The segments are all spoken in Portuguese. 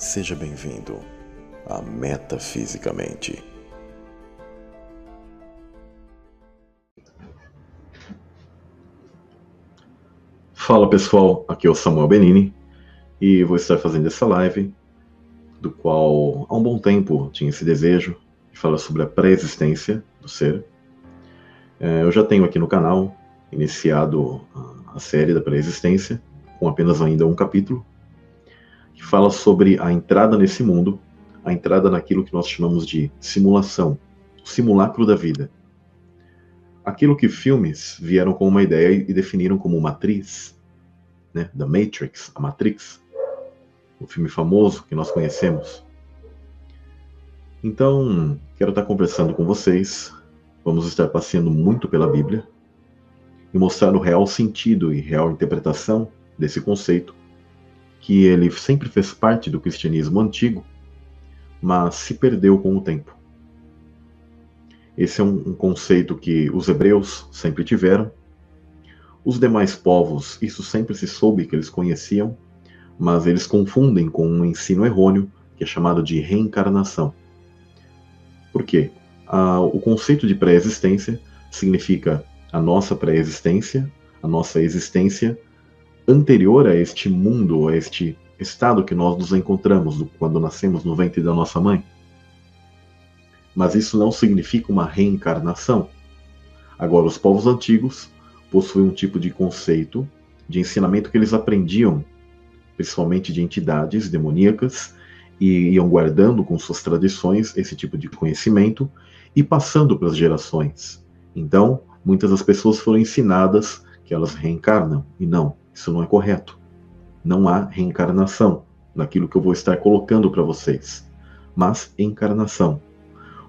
Seja bem-vindo a Metafisicamente. Fala pessoal, aqui é o Samuel Benini e vou estar fazendo essa live, do qual há um bom tempo tinha esse desejo de falar sobre a pré-existência do ser. É, eu já tenho aqui no canal iniciado a série da pré-existência, com apenas ainda um capítulo, que fala sobre a entrada nesse mundo, a entrada naquilo que nós chamamos de simulação, simulacro da vida. Aquilo que filmes vieram com uma ideia e definiram como matriz, né, da Matrix, a Matrix, o filme famoso que nós conhecemos. Então, quero estar conversando com vocês. Vamos estar passeando muito pela Bíblia e mostrar o real sentido e real interpretação desse conceito que ele sempre fez parte do cristianismo antigo, mas se perdeu com o tempo. Esse é um, um conceito que os hebreus sempre tiveram. Os demais povos, isso sempre se soube que eles conheciam, mas eles confundem com um ensino errôneo que é chamado de reencarnação. Por quê? Ah, o conceito de pré-existência significa a nossa pré-existência, a nossa existência anterior a este mundo, a este estado que nós nos encontramos quando nascemos no ventre da nossa mãe. Mas isso não significa uma reencarnação. Agora, os povos antigos possuem um tipo de conceito, de ensinamento que eles aprendiam, principalmente de entidades demoníacas, e iam guardando com suas tradições esse tipo de conhecimento e passando para as gerações. Então, muitas das pessoas foram ensinadas que elas reencarnam, e não. Isso não é correto. Não há reencarnação naquilo que eu vou estar colocando para vocês, mas encarnação.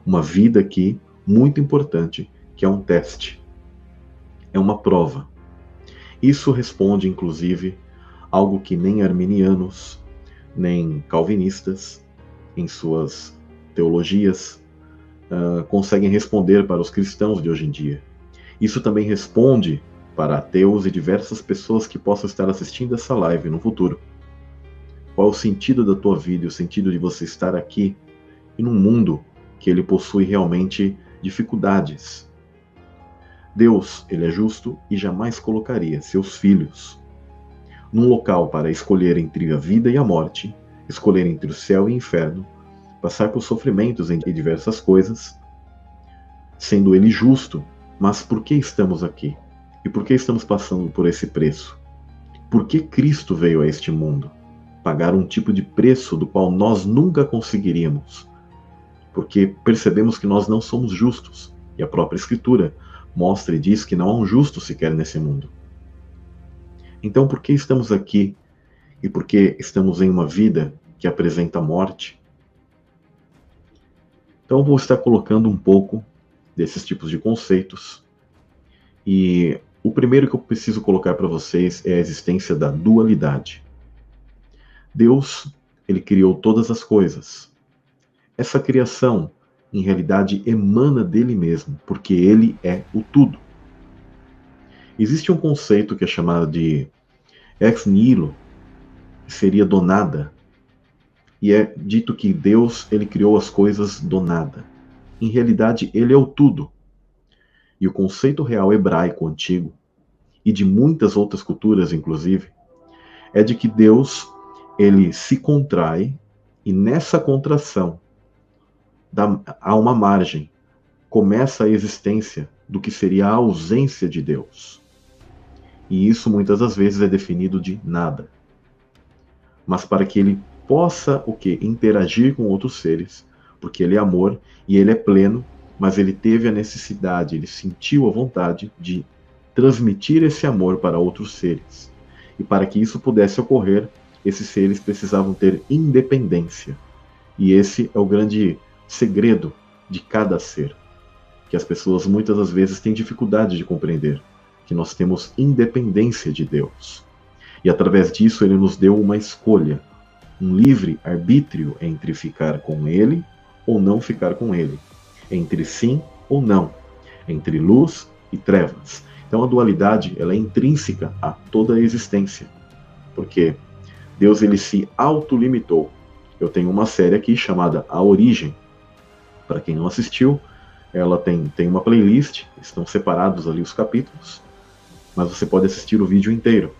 Uma vida aqui muito importante, que é um teste. É uma prova. Isso responde, inclusive, algo que nem arminianos, nem calvinistas, em suas teologias, uh, conseguem responder para os cristãos de hoje em dia. Isso também responde para ateus e diversas pessoas que possam estar assistindo essa live no futuro. Qual é o sentido da tua vida, o sentido de você estar aqui e num mundo que ele possui realmente dificuldades? Deus, ele é justo e jamais colocaria seus filhos num local para escolher entre a vida e a morte, escolher entre o céu e o inferno, passar por sofrimentos em diversas coisas, sendo ele justo, mas por que estamos aqui? E por que estamos passando por esse preço? Por que Cristo veio a este mundo? Pagar um tipo de preço do qual nós nunca conseguiríamos. Porque percebemos que nós não somos justos. E a própria Escritura mostra e diz que não há um justo sequer nesse mundo. Então, por que estamos aqui e por que estamos em uma vida que apresenta morte? Então, vou estar colocando um pouco desses tipos de conceitos e o primeiro que eu preciso colocar para vocês é a existência da dualidade. Deus, ele criou todas as coisas. Essa criação, em realidade, emana dele mesmo, porque ele é o tudo. Existe um conceito que é chamado de ex nihilo, que seria do nada. E é dito que Deus, ele criou as coisas do nada. Em realidade, ele é o tudo. E o conceito real hebraico antigo, e de muitas outras culturas, inclusive, é de que Deus ele se contrai e nessa contração dá, há uma margem, começa a existência do que seria a ausência de Deus. E isso muitas das vezes é definido de nada. Mas para que ele possa o que interagir com outros seres, porque ele é amor e ele é pleno, mas ele teve a necessidade, ele sentiu a vontade de transmitir esse amor para outros seres. E para que isso pudesse ocorrer, esses seres precisavam ter independência. E esse é o grande segredo de cada ser, que as pessoas muitas das vezes têm dificuldade de compreender, que nós temos independência de Deus. E através disso ele nos deu uma escolha, um livre arbítrio entre ficar com ele ou não ficar com ele entre sim ou não, entre luz e trevas. Então a dualidade ela é intrínseca a toda a existência, porque Deus ele se autolimitou eu tenho uma série aqui chamada A Origem. Para quem não assistiu, ela tem, tem uma playlist, estão separados ali os capítulos, mas você pode assistir o vídeo inteiro.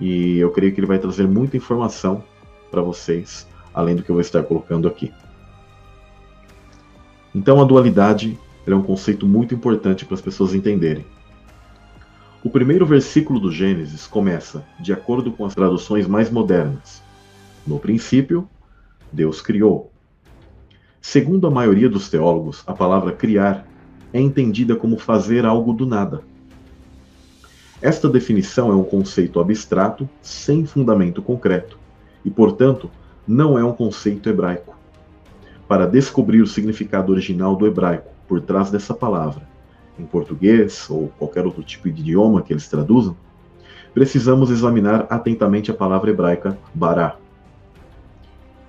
E eu creio que ele vai trazer muita informação para vocês, além do que eu vou estar colocando aqui. Então a dualidade é um conceito muito importante para as pessoas entenderem. O primeiro versículo do Gênesis começa, de acordo com as traduções mais modernas. No princípio, Deus criou. Segundo a maioria dos teólogos, a palavra criar é entendida como fazer algo do nada. Esta definição é um conceito abstrato, sem fundamento concreto, e, portanto, não é um conceito hebraico. Para descobrir o significado original do hebraico por trás dessa palavra, em português ou qualquer outro tipo de idioma que eles traduzam, precisamos examinar atentamente a palavra hebraica bará,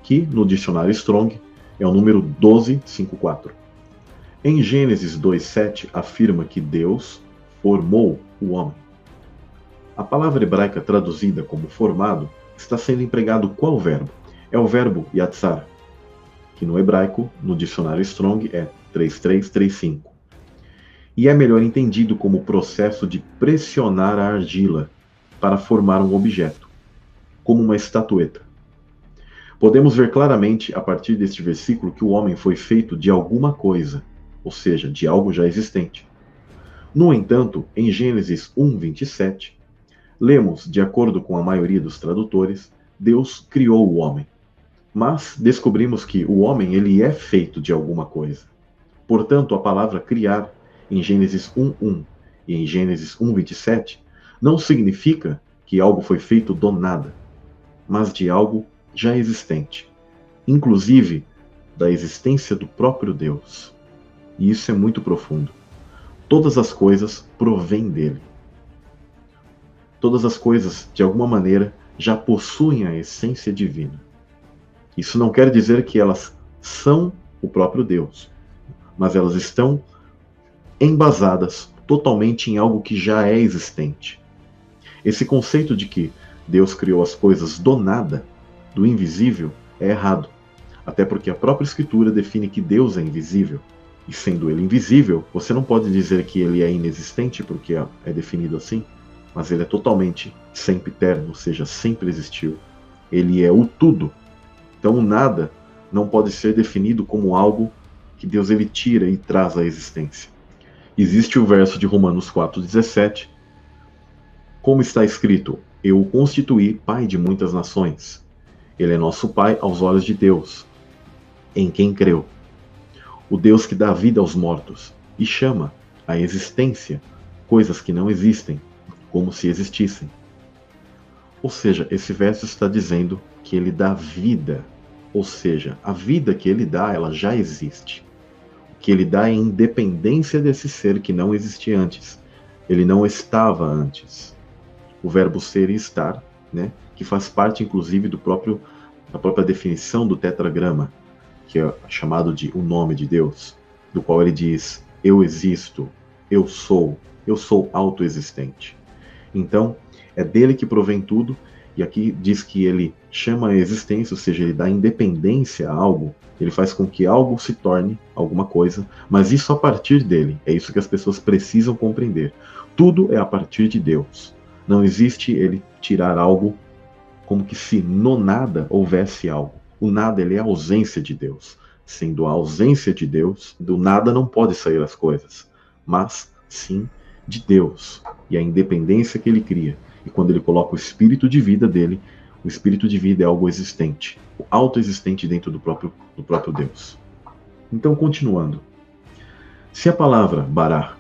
que no dicionário Strong é o número 1254. Em Gênesis 2:7 afirma que Deus formou o homem. A palavra hebraica traduzida como formado está sendo empregado qual verbo? É o verbo yatzar, que no hebraico, no dicionário Strong, é 3335 e é melhor entendido como o processo de pressionar a argila para formar um objeto, como uma estatueta. Podemos ver claramente a partir deste versículo que o homem foi feito de alguma coisa, ou seja, de algo já existente. No entanto, em Gênesis 1:27, lemos, de acordo com a maioria dos tradutores, Deus criou o homem. Mas descobrimos que o homem ele é feito de alguma coisa. Portanto, a palavra criar em Gênesis 1:1 e em Gênesis 1:27 não significa que algo foi feito do nada, mas de algo já existente, inclusive da existência do próprio Deus. E isso é muito profundo. Todas as coisas provêm dele. Todas as coisas, de alguma maneira, já possuem a essência divina. Isso não quer dizer que elas são o próprio Deus, mas elas estão embasadas totalmente em algo que já é existente. Esse conceito de que Deus criou as coisas do nada, do invisível, é errado. Até porque a própria Escritura define que Deus é invisível. E sendo ele invisível, você não pode dizer que ele é inexistente, porque é definido assim, mas ele é totalmente sempre eterno, ou seja, sempre existiu. Ele é o tudo. Então nada não pode ser definido como algo que Deus ele tira e traz à existência. Existe o verso de Romanos 4,17, como está escrito: Eu o constituí pai de muitas nações. Ele é nosso pai aos olhos de Deus, em quem creu. O Deus que dá vida aos mortos e chama à existência coisas que não existem, como se existissem. Ou seja, esse verso está dizendo que ele dá vida, ou seja, a vida que ele dá, ela já existe que ele dá em independência desse ser que não existia antes. Ele não estava antes. O verbo ser e estar, né, que faz parte inclusive do próprio da própria definição do tetragrama, que é chamado de o nome de Deus, do qual ele diz: eu existo, eu sou, eu sou autoexistente. Então, é dele que provém tudo, e aqui diz que ele chama a existência, ou seja, ele dá independência a algo, ele faz com que algo se torne alguma coisa, mas isso a partir dele. É isso que as pessoas precisam compreender. Tudo é a partir de Deus. Não existe ele tirar algo como que se no nada houvesse algo. O nada ele é a ausência de Deus. Sendo a ausência de Deus, do nada não pode sair as coisas, mas sim de Deus e a independência que ele cria. E quando ele coloca o espírito de vida dele, o espírito de vida é algo existente, autoexistente dentro do próprio, do próprio Deus. Então, continuando. Se a palavra bará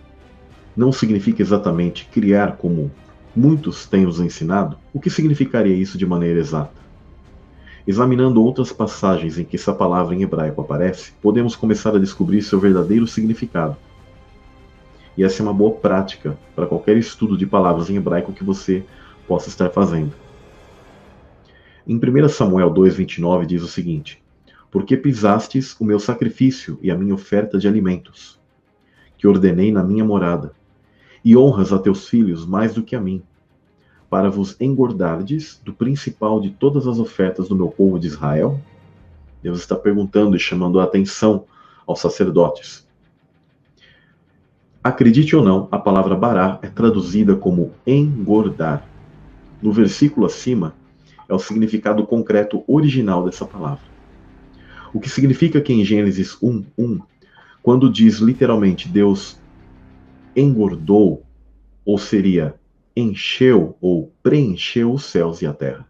não significa exatamente criar como muitos têm nos ensinado, o que significaria isso de maneira exata? Examinando outras passagens em que essa palavra em hebraico aparece, podemos começar a descobrir seu verdadeiro significado. E essa é uma boa prática para qualquer estudo de palavras em hebraico que você possa estar fazendo. Em 1 Samuel 2,29 diz o seguinte: Porque pisastes o meu sacrifício e a minha oferta de alimentos, que ordenei na minha morada, e honras a teus filhos mais do que a mim, para vos engordardes do principal de todas as ofertas do meu povo de Israel? Deus está perguntando e chamando a atenção aos sacerdotes. Acredite ou não, a palavra bará é traduzida como engordar. No versículo acima é o significado concreto original dessa palavra. O que significa que em Gênesis 1, 1, quando diz literalmente Deus engordou, ou seria encheu ou preencheu os céus e a terra.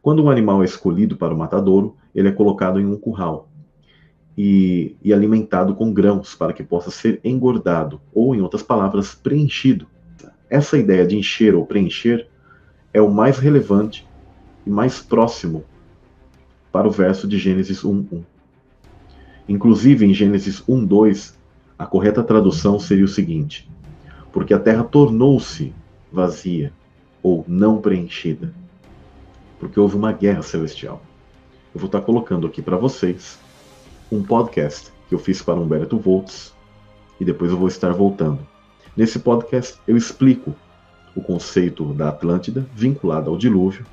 Quando um animal é escolhido para o matadouro, ele é colocado em um curral e, e alimentado com grãos para que possa ser engordado, ou, em outras palavras, preenchido. Essa ideia de encher ou preencher é o mais relevante e mais próximo para o verso de Gênesis 1:1. Inclusive em Gênesis 1:2, a correta tradução seria o seguinte: porque a terra tornou-se vazia ou não preenchida, porque houve uma guerra celestial. Eu vou estar colocando aqui para vocês um podcast que eu fiz para Humberto Volts e depois eu vou estar voltando. Nesse podcast eu explico o conceito da Atlântida vinculado ao dilúvio,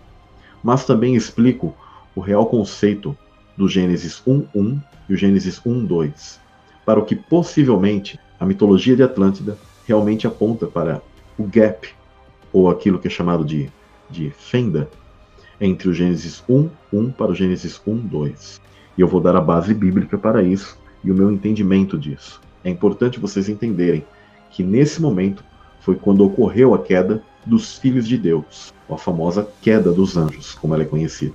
mas também explico o real conceito do Gênesis 1.1 e o Gênesis 1.2, para o que possivelmente a mitologia de Atlântida realmente aponta para o gap, ou aquilo que é chamado de, de fenda, entre o Gênesis 1.1 para o Gênesis 1.2. E eu vou dar a base bíblica para isso e o meu entendimento disso. É importante vocês entenderem que nesse momento foi quando ocorreu a queda dos filhos de Deus, a famosa queda dos anjos, como ela é conhecida.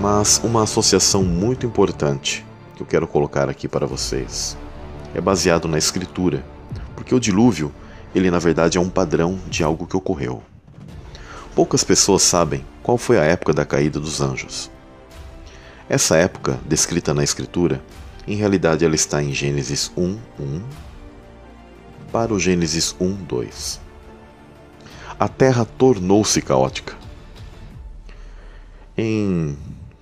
Mas uma associação muito importante que eu quero colocar aqui para vocês é baseado na escritura, porque o dilúvio, ele na verdade é um padrão de algo que ocorreu. Poucas pessoas sabem qual foi a época da caída dos anjos. Essa época, descrita na Escritura, em realidade ela está em Gênesis 1, 1 para o Gênesis 1, 2. A terra tornou-se caótica. Em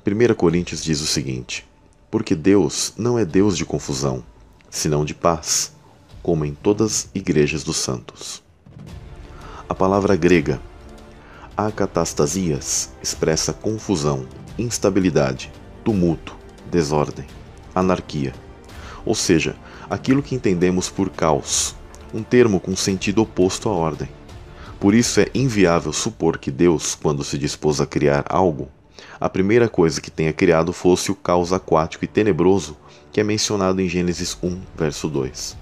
1 Coríntios diz o seguinte: Porque Deus não é Deus de confusão, senão de paz, como em todas as igrejas dos santos. A palavra grega Acatastasias expressa confusão, instabilidade, tumulto, desordem, anarquia. Ou seja, aquilo que entendemos por caos, um termo com sentido oposto à ordem. Por isso é inviável supor que Deus, quando se dispôs a criar algo, a primeira coisa que tenha criado fosse o caos aquático e tenebroso que é mencionado em Gênesis 1, verso 2.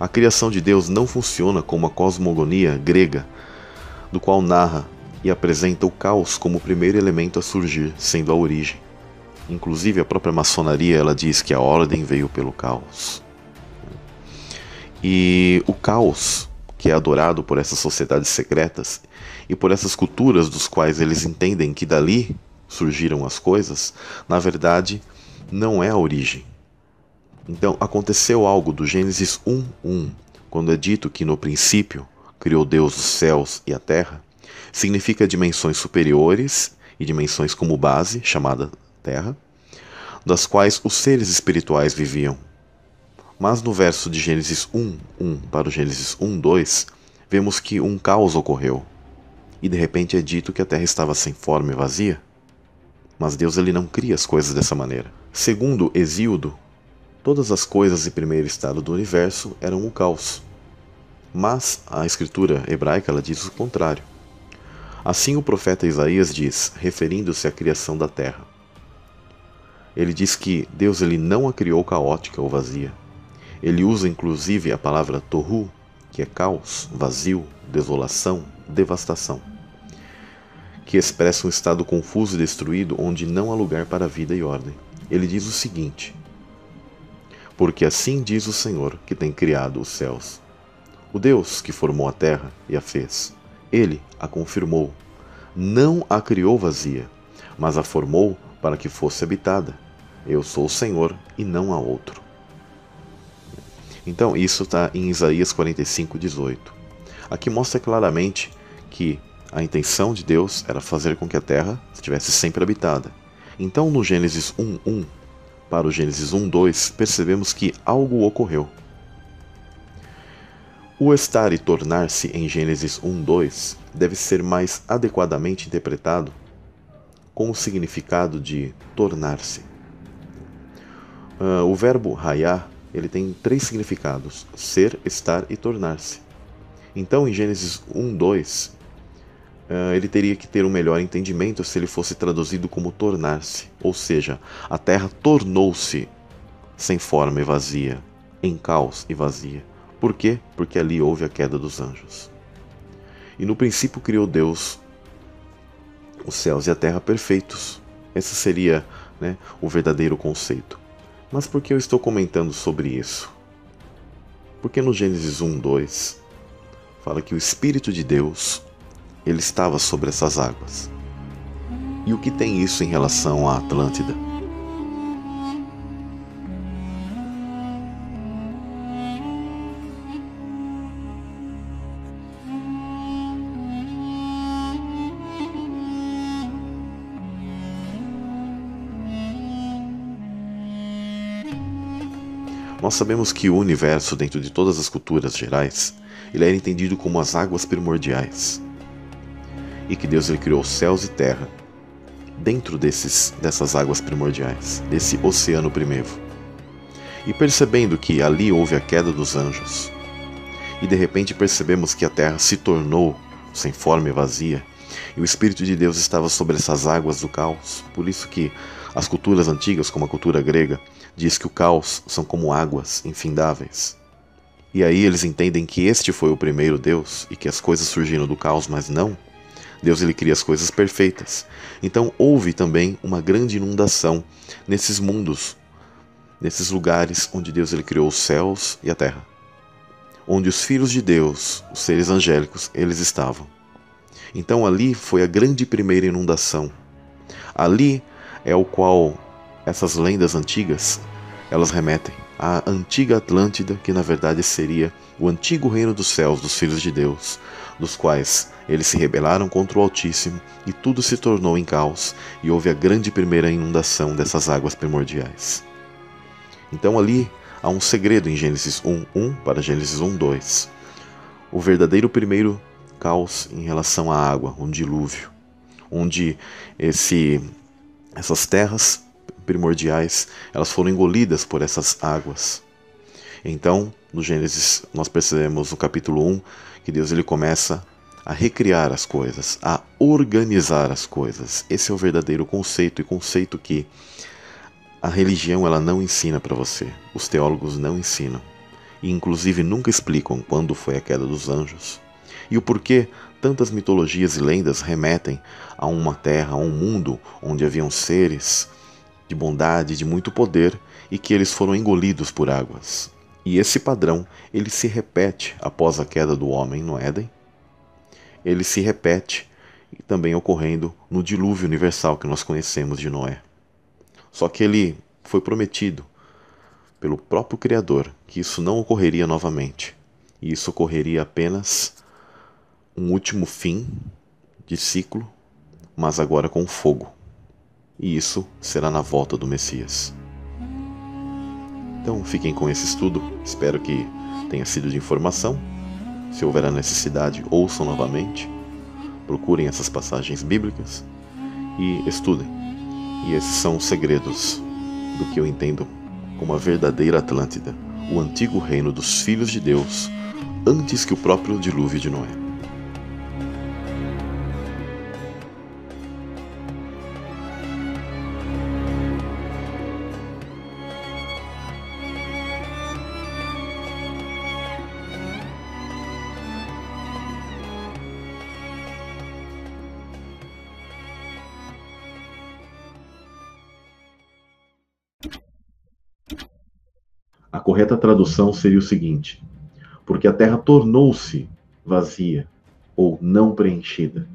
A criação de Deus não funciona como a cosmogonia grega do qual narra e apresenta o caos como o primeiro elemento a surgir, sendo a origem. Inclusive a própria maçonaria ela diz que a ordem veio pelo caos. E o caos, que é adorado por essas sociedades secretas e por essas culturas dos quais eles entendem que dali surgiram as coisas, na verdade não é a origem. Então aconteceu algo do Gênesis 1:1, quando é dito que no princípio criou Deus os céus e a terra, significa dimensões superiores e dimensões como base, chamada Terra, das quais os seres espirituais viviam. Mas no verso de Gênesis 1, 1 para o Gênesis 1, 2, vemos que um caos ocorreu. E de repente é dito que a terra estava sem forma e vazia. Mas Deus ele não cria as coisas dessa maneira. Segundo Exíodo, todas as coisas em primeiro estado do universo eram o caos. Mas a escritura hebraica ela diz o contrário. Assim o profeta Isaías diz, referindo-se à criação da terra. Ele diz que Deus ele não a criou caótica ou vazia. Ele usa inclusive a palavra tohu, que é caos, vazio, desolação, devastação, que expressa um estado confuso e destruído onde não há lugar para vida e ordem. Ele diz o seguinte: Porque assim diz o Senhor que tem criado os céus o Deus que formou a terra e a fez, ele a confirmou. Não a criou vazia, mas a formou para que fosse habitada. Eu sou o Senhor e não há outro. Então, isso está em Isaías 45, 18. Aqui mostra claramente que a intenção de Deus era fazer com que a terra estivesse sempre habitada. Então, no Gênesis 1, 1 para o Gênesis 1, 2, percebemos que algo ocorreu. O estar e tornar-se em Gênesis 1:2 deve ser mais adequadamente interpretado com o significado de tornar-se. Uh, o verbo raiar ele tem três significados: ser, estar e tornar-se. Então, em Gênesis 1, 2, uh, ele teria que ter um melhor entendimento se ele fosse traduzido como tornar-se, ou seja, a terra tornou-se sem forma e vazia, em caos e vazia. Por quê? Porque ali houve a queda dos anjos. E no princípio criou Deus os céus e a terra perfeitos. Esse seria né, o verdadeiro conceito. Mas por que eu estou comentando sobre isso? Porque no Gênesis 1, 2 fala que o Espírito de Deus ele estava sobre essas águas. E o que tem isso em relação à Atlântida? Nós sabemos que o universo, dentro de todas as culturas gerais, ele era entendido como as águas primordiais. E que Deus ele criou céus e terra dentro desses, dessas águas primordiais, desse oceano primeiro. E percebendo que ali houve a queda dos anjos, e de repente percebemos que a terra se tornou sem forma e vazia, e o Espírito de Deus estava sobre essas águas do caos. Por isso que as culturas antigas, como a cultura grega, diz que o caos são como águas infindáveis. E aí eles entendem que este foi o primeiro Deus e que as coisas surgiram do caos, mas não. Deus ele cria as coisas perfeitas. Então houve também uma grande inundação nesses mundos, nesses lugares onde Deus ele criou os céus e a terra. Onde os filhos de Deus, os seres angélicos, eles estavam. Então ali foi a grande primeira inundação. Ali é o qual essas lendas antigas, elas remetem à antiga Atlântida, que na verdade seria o antigo reino dos céus dos filhos de Deus, dos quais eles se rebelaram contra o Altíssimo e tudo se tornou em caos, e houve a grande primeira inundação dessas águas primordiais. Então ali há um segredo em Gênesis 1:1 para Gênesis 1:2. O verdadeiro primeiro caos em relação à água, um dilúvio, onde esse essas terras primordiais, elas foram engolidas por essas águas. Então, no Gênesis, nós percebemos no capítulo 1 que Deus ele começa a recriar as coisas, a organizar as coisas. Esse é o verdadeiro conceito e conceito que a religião ela não ensina para você. Os teólogos não ensinam e inclusive nunca explicam quando foi a queda dos anjos e o porquê tantas mitologias e lendas remetem a uma terra, a um mundo onde haviam seres de bondade, de muito poder e que eles foram engolidos por águas. E esse padrão, ele se repete após a queda do homem no Éden. Ele se repete também ocorrendo no dilúvio universal que nós conhecemos de Noé. Só que ele foi prometido pelo próprio Criador que isso não ocorreria novamente. E isso ocorreria apenas um último fim de ciclo, mas agora com fogo e isso será na volta do Messias. Então fiquem com esse estudo, espero que tenha sido de informação. Se houver a necessidade, ouçam novamente, procurem essas passagens bíblicas e estudem. E esses são os segredos do que eu entendo como a verdadeira Atlântida, o antigo reino dos filhos de Deus, antes que o próprio dilúvio de Noé. Correta tradução seria o seguinte: porque a terra tornou-se vazia ou não preenchida,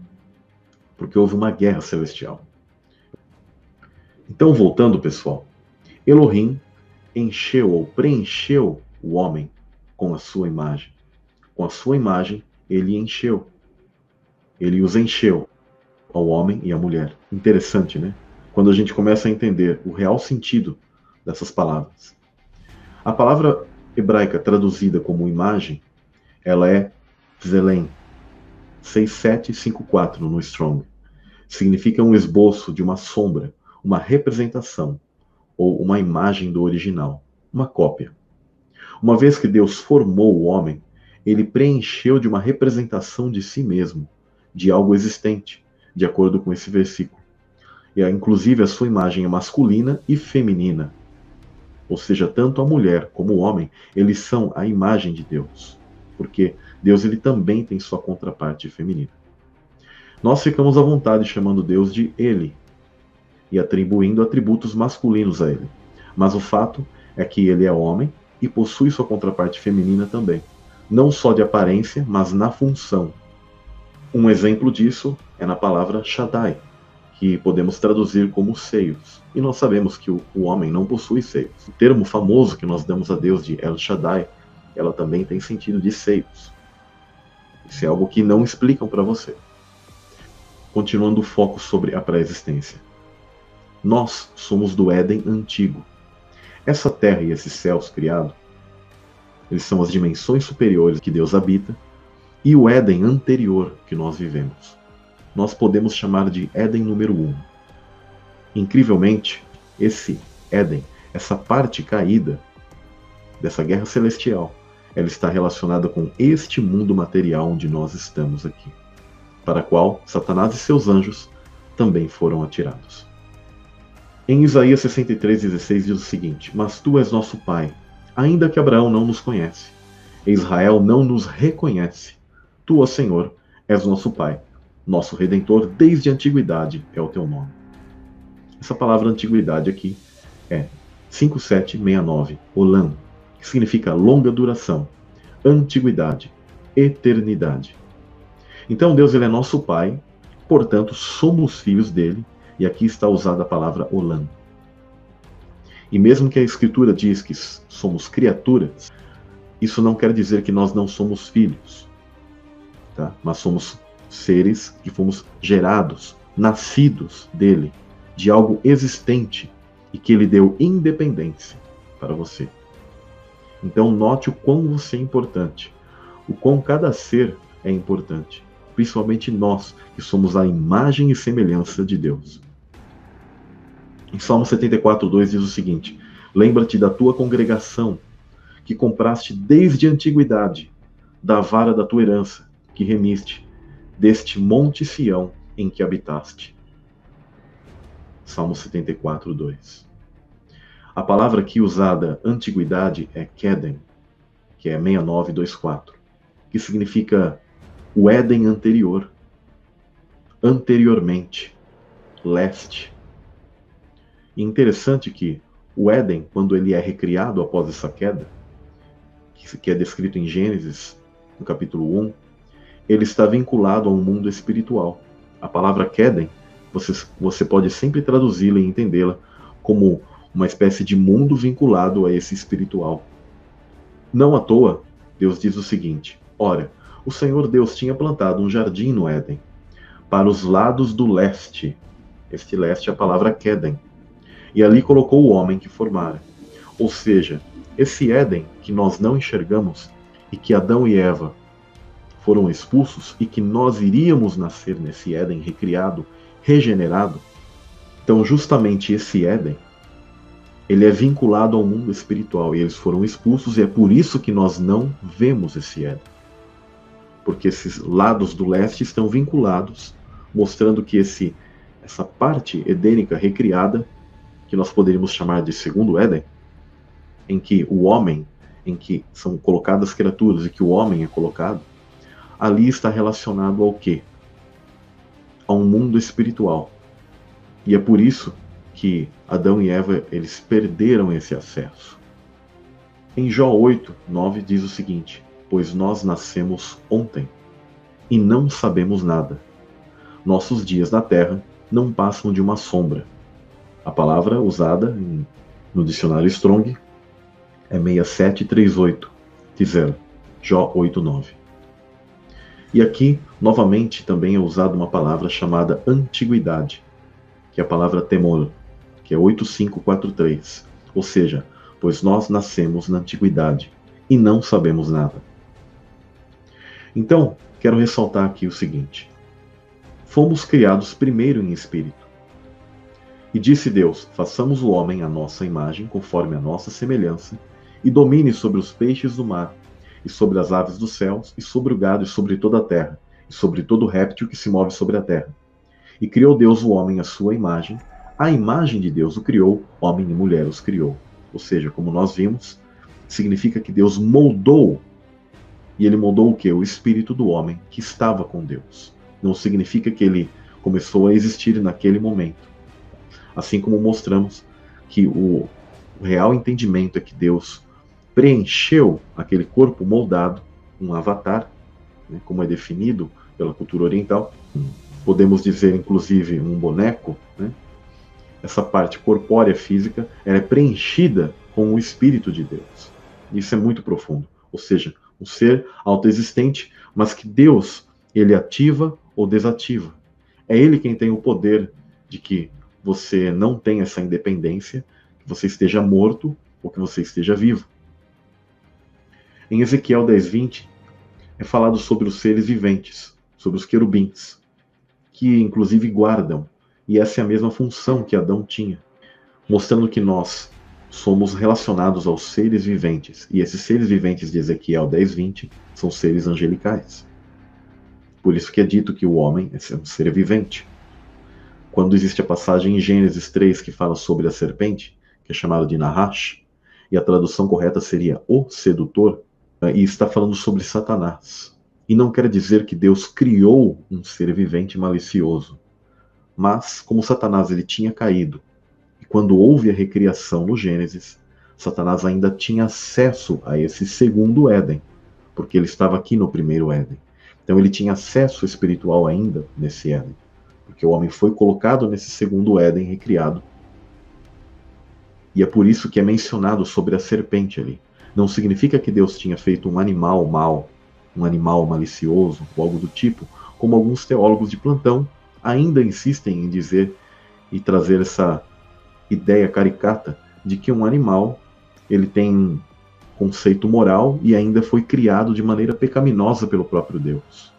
porque houve uma guerra celestial. Então, voltando, pessoal, Elohim encheu ou preencheu o homem com a sua imagem. Com a sua imagem, ele encheu. Ele os encheu, ao homem e à mulher. Interessante, né? Quando a gente começa a entender o real sentido dessas palavras. A palavra hebraica traduzida como imagem, ela é Zelem, 6754 no Strong. Significa um esboço de uma sombra, uma representação ou uma imagem do original, uma cópia. Uma vez que Deus formou o homem, ele preencheu de uma representação de si mesmo, de algo existente, de acordo com esse versículo. E inclusive a sua imagem é masculina e feminina. Ou seja, tanto a mulher como o homem, eles são a imagem de Deus. Porque Deus ele também tem sua contraparte feminina. Nós ficamos à vontade chamando Deus de ele e atribuindo atributos masculinos a ele. Mas o fato é que ele é homem e possui sua contraparte feminina também, não só de aparência, mas na função. Um exemplo disso é na palavra Shaddai, que podemos traduzir como seios. E nós sabemos que o, o homem não possui seios. O termo famoso que nós damos a Deus de El Shaddai, ela também tem sentido de seios. Isso é algo que não explicam para você. Continuando o foco sobre a pré-existência. Nós somos do Éden antigo. Essa terra e esses céus criados, eles são as dimensões superiores que Deus habita e o Éden anterior que nós vivemos. Nós podemos chamar de Éden número 1. Um. Incrivelmente, esse Éden, essa parte caída dessa guerra celestial, ela está relacionada com este mundo material onde nós estamos aqui, para a qual Satanás e seus anjos também foram atirados. Em Isaías 63,16 diz o seguinte: Mas tu és nosso Pai, ainda que Abraão não nos conhece, Israel não nos reconhece. Tu, ó Senhor, és nosso Pai, nosso Redentor desde a antiguidade é o teu nome. Essa palavra antiguidade aqui é 5769, Olam, que significa longa duração, antiguidade, eternidade. Então Deus ele é nosso Pai, portanto somos filhos dele, e aqui está usada a palavra Olam. E mesmo que a Escritura diz que somos criaturas, isso não quer dizer que nós não somos filhos, tá? mas somos seres que fomos gerados, nascidos dele, de algo existente e que ele deu independência para você. Então note o quão você é importante, o quão cada ser é importante, principalmente nós, que somos a imagem e semelhança de Deus. Em Salmo 74:2 diz o seguinte: Lembra-te da tua congregação, que compraste desde a antiguidade, da vara da tua herança, que remiste, deste monte Sião em que habitaste. Salmo 74:2. A palavra aqui usada, antiguidade, é Kedem, que é 6924, que significa o Éden anterior, anteriormente, leste. E interessante que o Éden, quando ele é recriado após essa queda, que é descrito em Gênesis, no capítulo 1, ele está vinculado a um mundo espiritual. A palavra Kedem, você, você pode sempre traduzi-la e entendê-la como uma espécie de mundo vinculado a esse espiritual. Não à toa, Deus diz o seguinte: Ora, o Senhor Deus tinha plantado um jardim no Éden, para os lados do leste. Este leste é a palavra Kedem. E ali colocou o homem que formara. Ou seja, esse Éden que nós não enxergamos e que Adão e Eva foram expulsos e que nós iríamos nascer nesse Éden recriado, regenerado. Então, justamente esse Éden ele é vinculado ao mundo espiritual e eles foram expulsos e é por isso que nós não vemos esse Éden. Porque esses lados do leste estão vinculados, mostrando que esse essa parte edênica recriada, que nós poderíamos chamar de segundo Éden, em que o homem, em que são colocadas criaturas e que o homem é colocado, ali está relacionado ao quê? A um mundo espiritual. E é por isso que Adão e Eva eles perderam esse acesso. Em Jó 8, 9 diz o seguinte: Pois nós nascemos ontem e não sabemos nada. Nossos dias na terra não passam de uma sombra. A palavra usada em, no dicionário Strong é 6738, dizendo Jó 8:9. E aqui, novamente, também é usada uma palavra chamada antiguidade, que é a palavra temor, que é 8543. Ou seja, pois nós nascemos na antiguidade e não sabemos nada. Então, quero ressaltar aqui o seguinte: fomos criados primeiro em espírito. E disse Deus: façamos o homem à nossa imagem, conforme a nossa semelhança, e domine sobre os peixes do mar, e sobre as aves dos céus, e sobre o gado, e sobre toda a terra, e sobre todo réptil que se move sobre a terra. E criou Deus o homem à sua imagem, a imagem de Deus o criou, homem e mulher os criou. Ou seja, como nós vimos, significa que Deus moldou. E ele moldou o que? O espírito do homem que estava com Deus. Não significa que ele começou a existir naquele momento. Assim como mostramos que o, o real entendimento é que Deus preencheu aquele corpo moldado, um avatar, né, como é definido pela cultura oriental. Podemos dizer, inclusive, um boneco, né, essa parte corpórea física, é preenchida com o Espírito de Deus. Isso é muito profundo. Ou seja, um ser autoexistente, mas que Deus ele ativa ou desativa. É ele quem tem o poder de que você não tenha essa independência, que você esteja morto ou que você esteja vivo. Em Ezequiel 10:20 é falado sobre os seres viventes, sobre os querubins, que inclusive guardam e essa é a mesma função que Adão tinha, mostrando que nós somos relacionados aos seres viventes. E esses seres viventes de Ezequiel 10:20 são seres angelicais. Por isso que é dito que o homem é um ser vivente. Quando existe a passagem em Gênesis 3 que fala sobre a serpente, que é chamada de Nahash, e a tradução correta seria o sedutor, e está falando sobre Satanás. E não quer dizer que Deus criou um ser vivente malicioso. Mas, como Satanás ele tinha caído, e quando houve a recriação no Gênesis, Satanás ainda tinha acesso a esse segundo Éden, porque ele estava aqui no primeiro Éden. Então ele tinha acesso espiritual ainda nesse Éden, porque o homem foi colocado nesse segundo Éden recriado. E é por isso que é mencionado sobre a serpente ali. Não significa que Deus tinha feito um animal mau, um animal malicioso ou algo do tipo, como alguns teólogos de plantão ainda insistem em dizer e trazer essa ideia caricata de que um animal ele tem conceito moral e ainda foi criado de maneira pecaminosa pelo próprio Deus.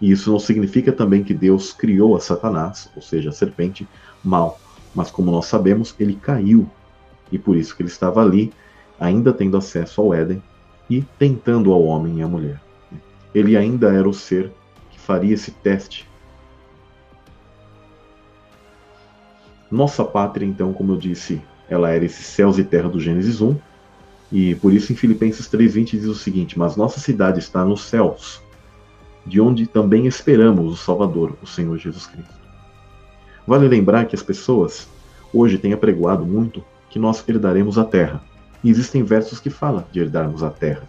E isso não significa também que Deus criou a Satanás, ou seja, a serpente, mal. Mas como nós sabemos, ele caiu. E por isso que ele estava ali, ainda tendo acesso ao Éden e tentando ao homem e à mulher. Ele ainda era o ser que faria esse teste Nossa pátria, então, como eu disse, ela era esses céus e terra do Gênesis 1, e por isso em Filipenses 3:20 diz o seguinte: "Mas nossa cidade está nos céus, de onde também esperamos o Salvador, o Senhor Jesus Cristo." Vale lembrar que as pessoas hoje têm apregoado muito que nós herdaremos a terra. E existem versos que falam de herdarmos a terra.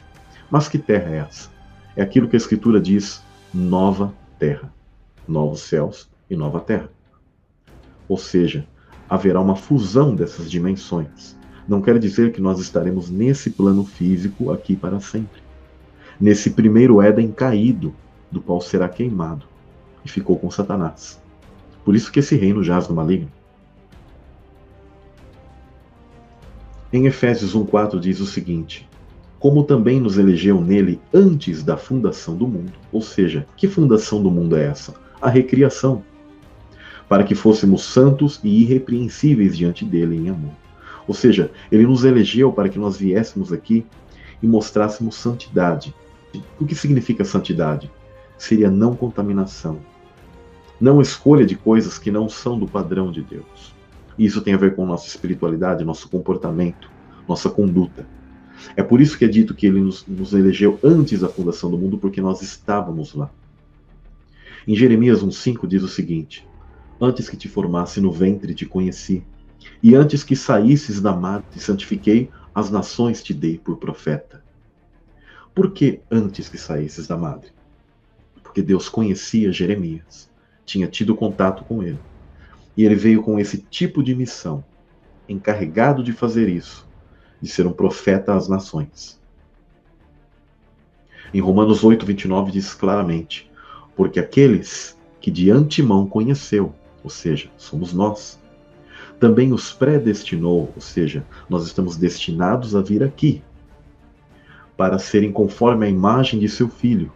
Mas que terra é essa? É aquilo que a Escritura diz: nova terra, novos céus e nova terra. Ou seja, haverá uma fusão dessas dimensões. Não quer dizer que nós estaremos nesse plano físico aqui para sempre. Nesse primeiro Éden caído, do qual será queimado, e ficou com Satanás. Por isso que esse reino jaz no maligno. Em Efésios 1,4 diz o seguinte: Como também nos elegeu nele antes da fundação do mundo. Ou seja, que fundação do mundo é essa? A recriação para que fôssemos santos e irrepreensíveis diante dele em amor. Ou seja, ele nos elegeu para que nós viéssemos aqui e mostrássemos santidade. O que significa santidade? Seria não contaminação, não escolha de coisas que não são do padrão de Deus. E isso tem a ver com nossa espiritualidade, nosso comportamento, nossa conduta. É por isso que é dito que ele nos, nos elegeu antes da fundação do mundo, porque nós estávamos lá. Em Jeremias 1,5 diz o seguinte: Antes que te formasse no ventre te conheci, e antes que saísses da madre te santifiquei, as nações te dei por profeta. Por que antes que saísses da madre? Porque Deus conhecia Jeremias, tinha tido contato com ele. E ele veio com esse tipo de missão, encarregado de fazer isso, de ser um profeta às nações. Em Romanos 8, 29 diz claramente: Porque aqueles que de antemão conheceu, ou seja, somos nós. Também os predestinou, ou seja, nós estamos destinados a vir aqui para serem conforme a imagem de seu filho,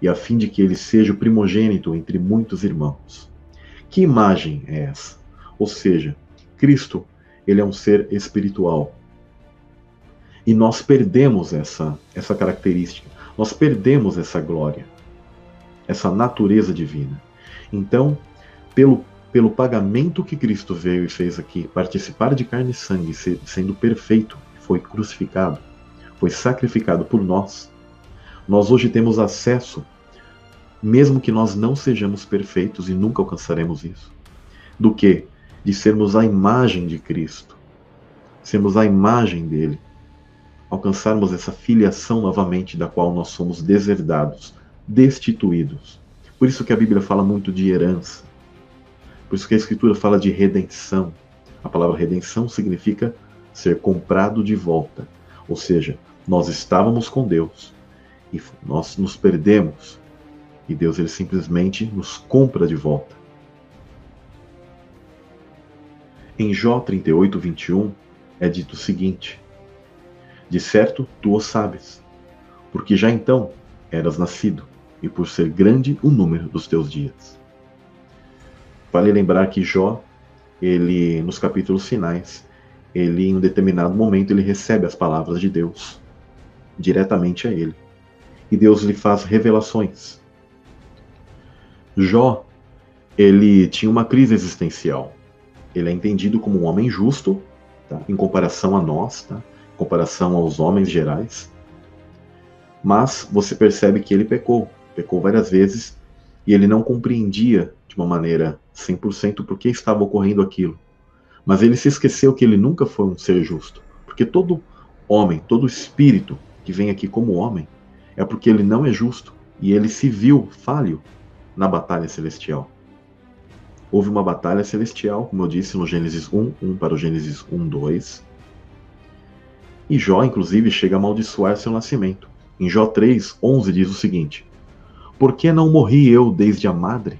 e a fim de que ele seja o primogênito entre muitos irmãos. Que imagem é essa? Ou seja, Cristo, ele é um ser espiritual. E nós perdemos essa essa característica. Nós perdemos essa glória, essa natureza divina. Então, pelo pelo pagamento que Cristo veio e fez aqui, participar de carne e sangue, sendo perfeito, foi crucificado, foi sacrificado por nós, nós hoje temos acesso, mesmo que nós não sejamos perfeitos e nunca alcançaremos isso, do que de sermos a imagem de Cristo, sermos a imagem dele, alcançarmos essa filiação novamente da qual nós somos deserdados, destituídos. Por isso que a Bíblia fala muito de herança. Por isso que a Escritura fala de redenção. A palavra redenção significa ser comprado de volta. Ou seja, nós estávamos com Deus e nós nos perdemos e Deus ele simplesmente nos compra de volta. Em Jó 38, 21 é dito o seguinte: De certo tu o sabes, porque já então eras nascido, e por ser grande o número dos teus dias. Vale lembrar que Jó, ele nos capítulos finais, ele em um determinado momento ele recebe as palavras de Deus diretamente a ele. E Deus lhe faz revelações. Jó, ele tinha uma crise existencial. Ele é entendido como um homem justo, tá? em comparação a nós, tá? em comparação aos homens gerais. Mas você percebe que ele pecou, pecou várias vezes e ele não compreendia de uma maneira 100% por que estava ocorrendo aquilo. Mas ele se esqueceu que ele nunca foi um ser justo. Porque todo homem, todo espírito que vem aqui como homem, é porque ele não é justo e ele se viu falho na batalha celestial. Houve uma batalha celestial, como eu disse no Gênesis 1, 1 para o Gênesis 1, 2. E Jó, inclusive, chega a amaldiçoar seu nascimento. Em Jó 3, 11 diz o seguinte: Por que não morri eu desde a madre?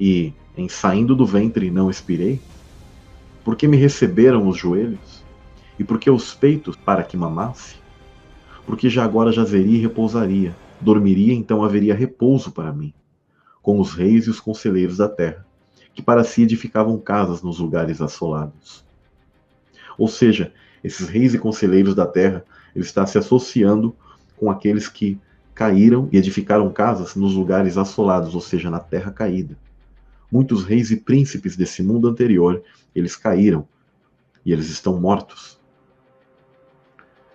E em saindo do ventre não expirei? Porque me receberam os joelhos? E porque os peitos para que mamasse? Porque já agora jazeria e repousaria, dormiria então haveria repouso para mim, com os reis e os conselheiros da terra, que para si edificavam casas nos lugares assolados. Ou seja, esses reis e conselheiros da terra, ele está se associando com aqueles que caíram e edificaram casas nos lugares assolados, ou seja, na terra caída. Muitos reis e príncipes desse mundo anterior, eles caíram e eles estão mortos.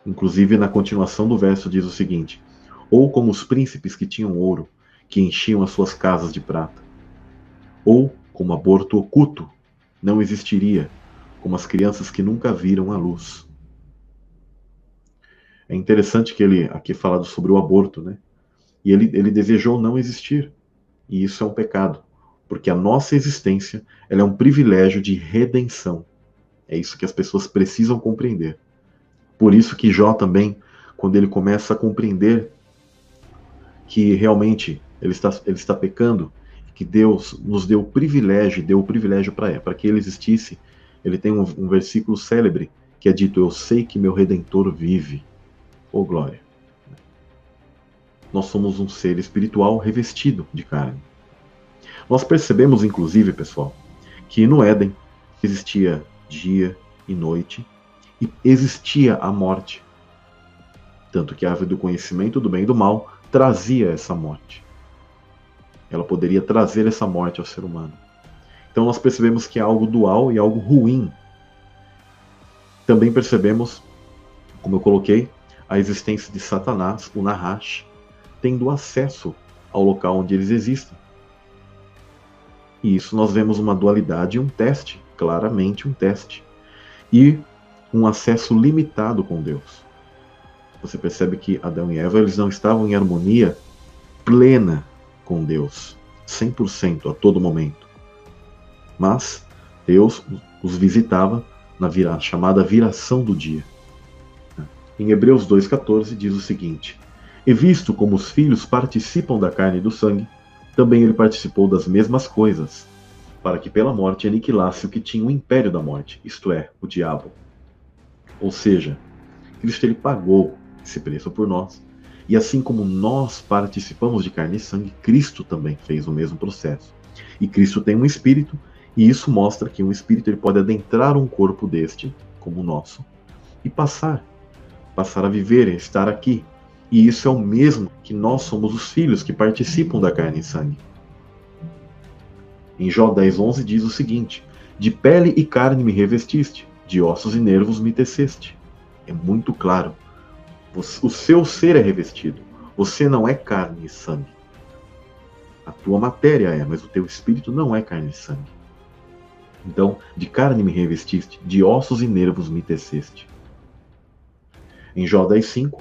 Inclusive, na continuação do verso diz o seguinte: Ou como os príncipes que tinham ouro, que enchiam as suas casas de prata. Ou como aborto oculto, não existiria, como as crianças que nunca viram a luz. É interessante que ele aqui falado sobre o aborto, né? E ele, ele desejou não existir. E isso é um pecado porque a nossa existência ela é um privilégio de redenção. É isso que as pessoas precisam compreender. Por isso que Jó também, quando ele começa a compreender que realmente ele está, ele está pecando, que Deus nos deu o privilégio, deu o privilégio para que ele existisse, ele tem um, um versículo célebre que é dito: Eu sei que meu redentor vive. Oh glória! Nós somos um ser espiritual revestido de carne. Nós percebemos, inclusive, pessoal, que no Éden existia dia e noite e existia a morte. Tanto que a árvore do conhecimento do bem e do mal trazia essa morte. Ela poderia trazer essa morte ao ser humano. Então nós percebemos que é algo dual e algo ruim. Também percebemos, como eu coloquei, a existência de Satanás, o Nahash, tendo acesso ao local onde eles existem. E isso nós vemos uma dualidade e um teste, claramente um teste. E um acesso limitado com Deus. Você percebe que Adão e Eva eles não estavam em harmonia plena com Deus, 100% a todo momento. Mas Deus os visitava na vira, chamada viração do dia. Em Hebreus 2,14 diz o seguinte: E visto como os filhos participam da carne e do sangue, também ele participou das mesmas coisas, para que pela morte aniquilasse o que tinha o império da morte, isto é, o diabo. Ou seja, Cristo ele pagou esse preço por nós, E assim como nós participamos de carne e sangue, Cristo também fez o mesmo processo. E Cristo tem um espírito, e isso mostra que um espírito ele pode adentrar um corpo deste, como o nosso, e passar, passar a viver, estar aqui. E isso é o mesmo que nós somos os filhos que participam da carne e sangue. Em Jó 10:11 diz o seguinte: De pele e carne me revestiste, de ossos e nervos me teceste. É muito claro o seu ser é revestido. Você não é carne e sangue. A tua matéria é, mas o teu espírito não é carne e sangue. Então, de carne me revestiste, de ossos e nervos me teceste. Em Jó 10,5,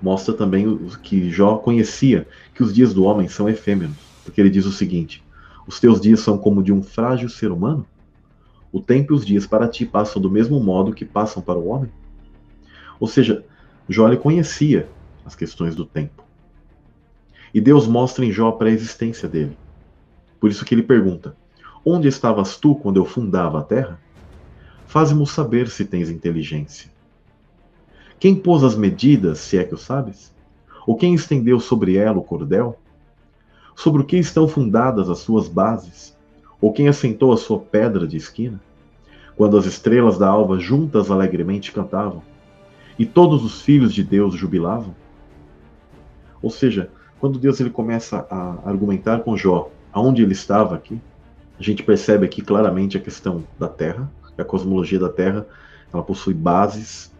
mostra também que Jó conhecia que os dias do homem são efêmeros, porque ele diz o seguinte: Os teus dias são como de um frágil ser humano? O tempo e os dias para ti passam do mesmo modo que passam para o homem? Ou seja, Jó conhecia as questões do tempo. E Deus mostra em Jó a pré-existência dele. Por isso que ele pergunta: Onde estavas tu quando eu fundava a terra? Faze-mo saber se tens inteligência. Quem pôs as medidas, se é que o sabes? Ou quem estendeu sobre ela o cordel? Sobre o que estão fundadas as suas bases? Ou quem assentou a sua pedra de esquina? Quando as estrelas da alva juntas alegremente cantavam, e todos os filhos de Deus jubilavam? Ou seja, quando Deus ele começa a argumentar com Jó aonde ele estava aqui, a gente percebe aqui claramente a questão da Terra, a cosmologia da Terra, ela possui bases.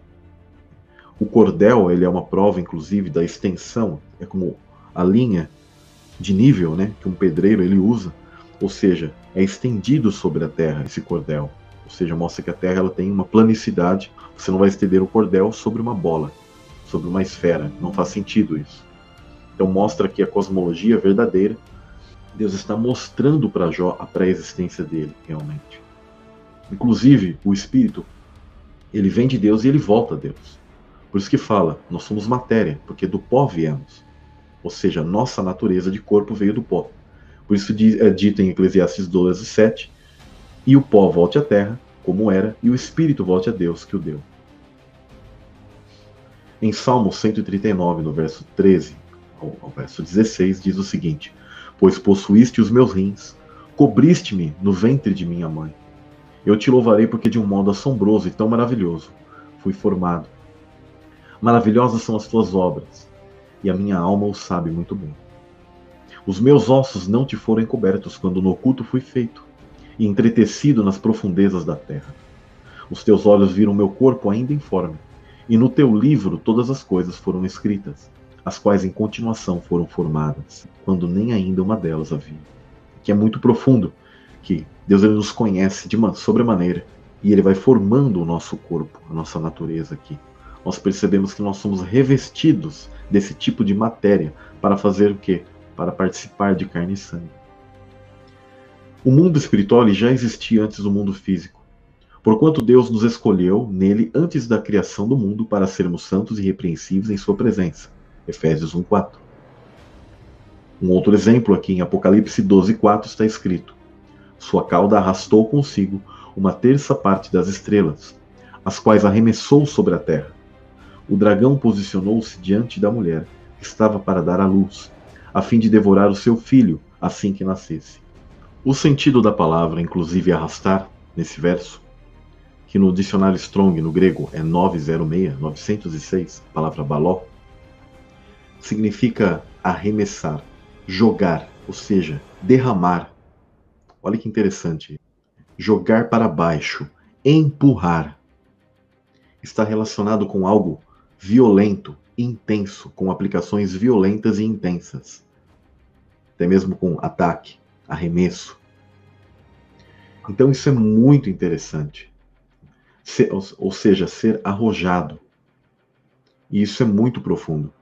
O cordel, ele é uma prova inclusive da extensão, é como a linha de nível, né, que um pedreiro ele usa, ou seja, é estendido sobre a Terra esse cordel, ou seja, mostra que a Terra ela tem uma planicidade você não vai estender o cordel sobre uma bola, sobre uma esfera. Não faz sentido isso. Então mostra que a cosmologia verdadeira, Deus está mostrando para Jó a pré-existência dele, realmente. Inclusive, o espírito, ele vem de Deus e ele volta a Deus. Por isso que fala, nós somos matéria, porque do pó viemos. Ou seja, nossa natureza de corpo veio do pó. Por isso é dito em Eclesiastes 12, 7, e o pó volte à terra, como era, e o espírito volte a Deus que o deu. Em Salmo 139, no verso 13 ao, ao verso 16, diz o seguinte: Pois possuíste os meus rins, cobriste-me no ventre de minha mãe. Eu te louvarei porque de um modo assombroso e tão maravilhoso fui formado. Maravilhosas são as tuas obras, e a minha alma o sabe muito bem. Os meus ossos não te foram encobertos quando no oculto fui feito, e entretecido nas profundezas da terra. Os teus olhos viram meu corpo ainda informe e no teu livro todas as coisas foram escritas, as quais em continuação foram formadas, quando nem ainda uma delas havia. Que é muito profundo, que Deus ele nos conhece de uma sobremaneira e ele vai formando o nosso corpo, a nossa natureza aqui. Nós percebemos que nós somos revestidos desse tipo de matéria para fazer o quê? Para participar de carne e sangue. O mundo espiritual já existia antes do mundo físico. Porquanto Deus nos escolheu nele antes da criação do mundo para sermos santos e repreensíveis em sua presença. Efésios 1:4. Um outro exemplo aqui em Apocalipse 12:4 está escrito: Sua cauda arrastou consigo uma terça parte das estrelas, as quais arremessou sobre a terra. O dragão posicionou-se diante da mulher, que estava para dar à luz, a fim de devorar o seu filho assim que nascesse. O sentido da palavra, inclusive arrastar, nesse verso, que no dicionário Strong, no grego, é 906, 906, a palavra baló, significa arremessar, jogar, ou seja, derramar. Olha que interessante. Jogar para baixo, empurrar. Está relacionado com algo violento, intenso, com aplicações violentas e intensas. Até mesmo com ataque, arremesso. Então isso é muito interessante ser, ou seja, ser arrojado. E isso é muito profundo,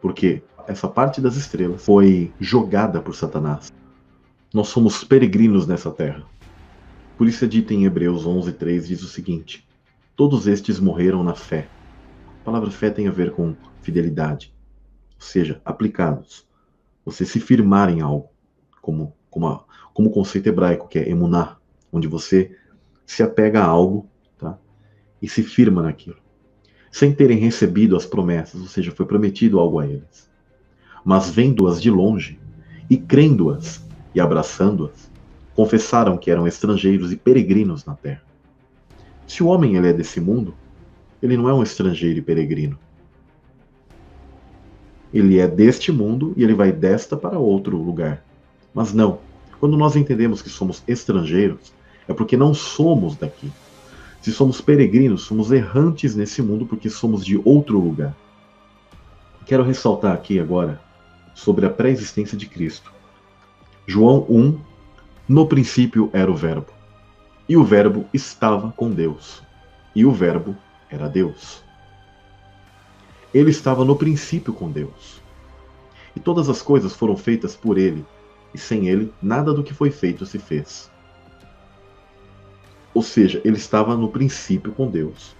porque essa parte das estrelas foi jogada por Satanás. Nós somos peregrinos nessa terra. Por isso é dito em Hebreus 11:3 diz o seguinte: Todos estes morreram na fé. A palavra fé tem a ver com fidelidade, ou seja, aplicados. Você se firmar em algo, como como, a, como conceito hebraico que é emunar, onde você se apega a algo e se firma naquilo. sem terem recebido as promessas, ou seja, foi prometido algo a eles. Mas vendo-as de longe e crendo-as e abraçando-as, confessaram que eram estrangeiros e peregrinos na terra. Se o homem ele é desse mundo, ele não é um estrangeiro e peregrino. Ele é deste mundo e ele vai desta para outro lugar. Mas não. Quando nós entendemos que somos estrangeiros, é porque não somos daqui. Se somos peregrinos, somos errantes nesse mundo porque somos de outro lugar. Quero ressaltar aqui agora sobre a pré-existência de Cristo. João 1, no princípio era o Verbo, e o Verbo estava com Deus, e o Verbo era Deus. Ele estava no princípio com Deus. E todas as coisas foram feitas por ele, e sem ele nada do que foi feito se fez. Ou seja, ele estava no princípio com Deus.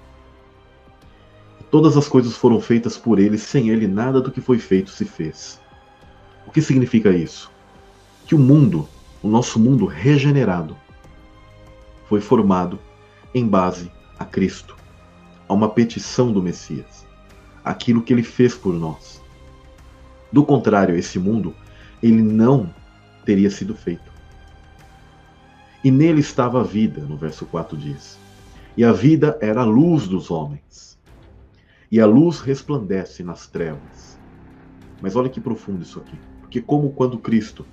Todas as coisas foram feitas por ele, sem ele nada do que foi feito se fez. O que significa isso? Que o mundo, o nosso mundo regenerado, foi formado em base a Cristo, a uma petição do Messias aquilo que ele fez por nós. Do contrário, esse mundo, ele não teria sido feito. E nele estava a vida, no verso 4 diz. E a vida era a luz dos homens. E a luz resplandece nas trevas. Mas olha que profundo isso aqui. Porque como quando Cristo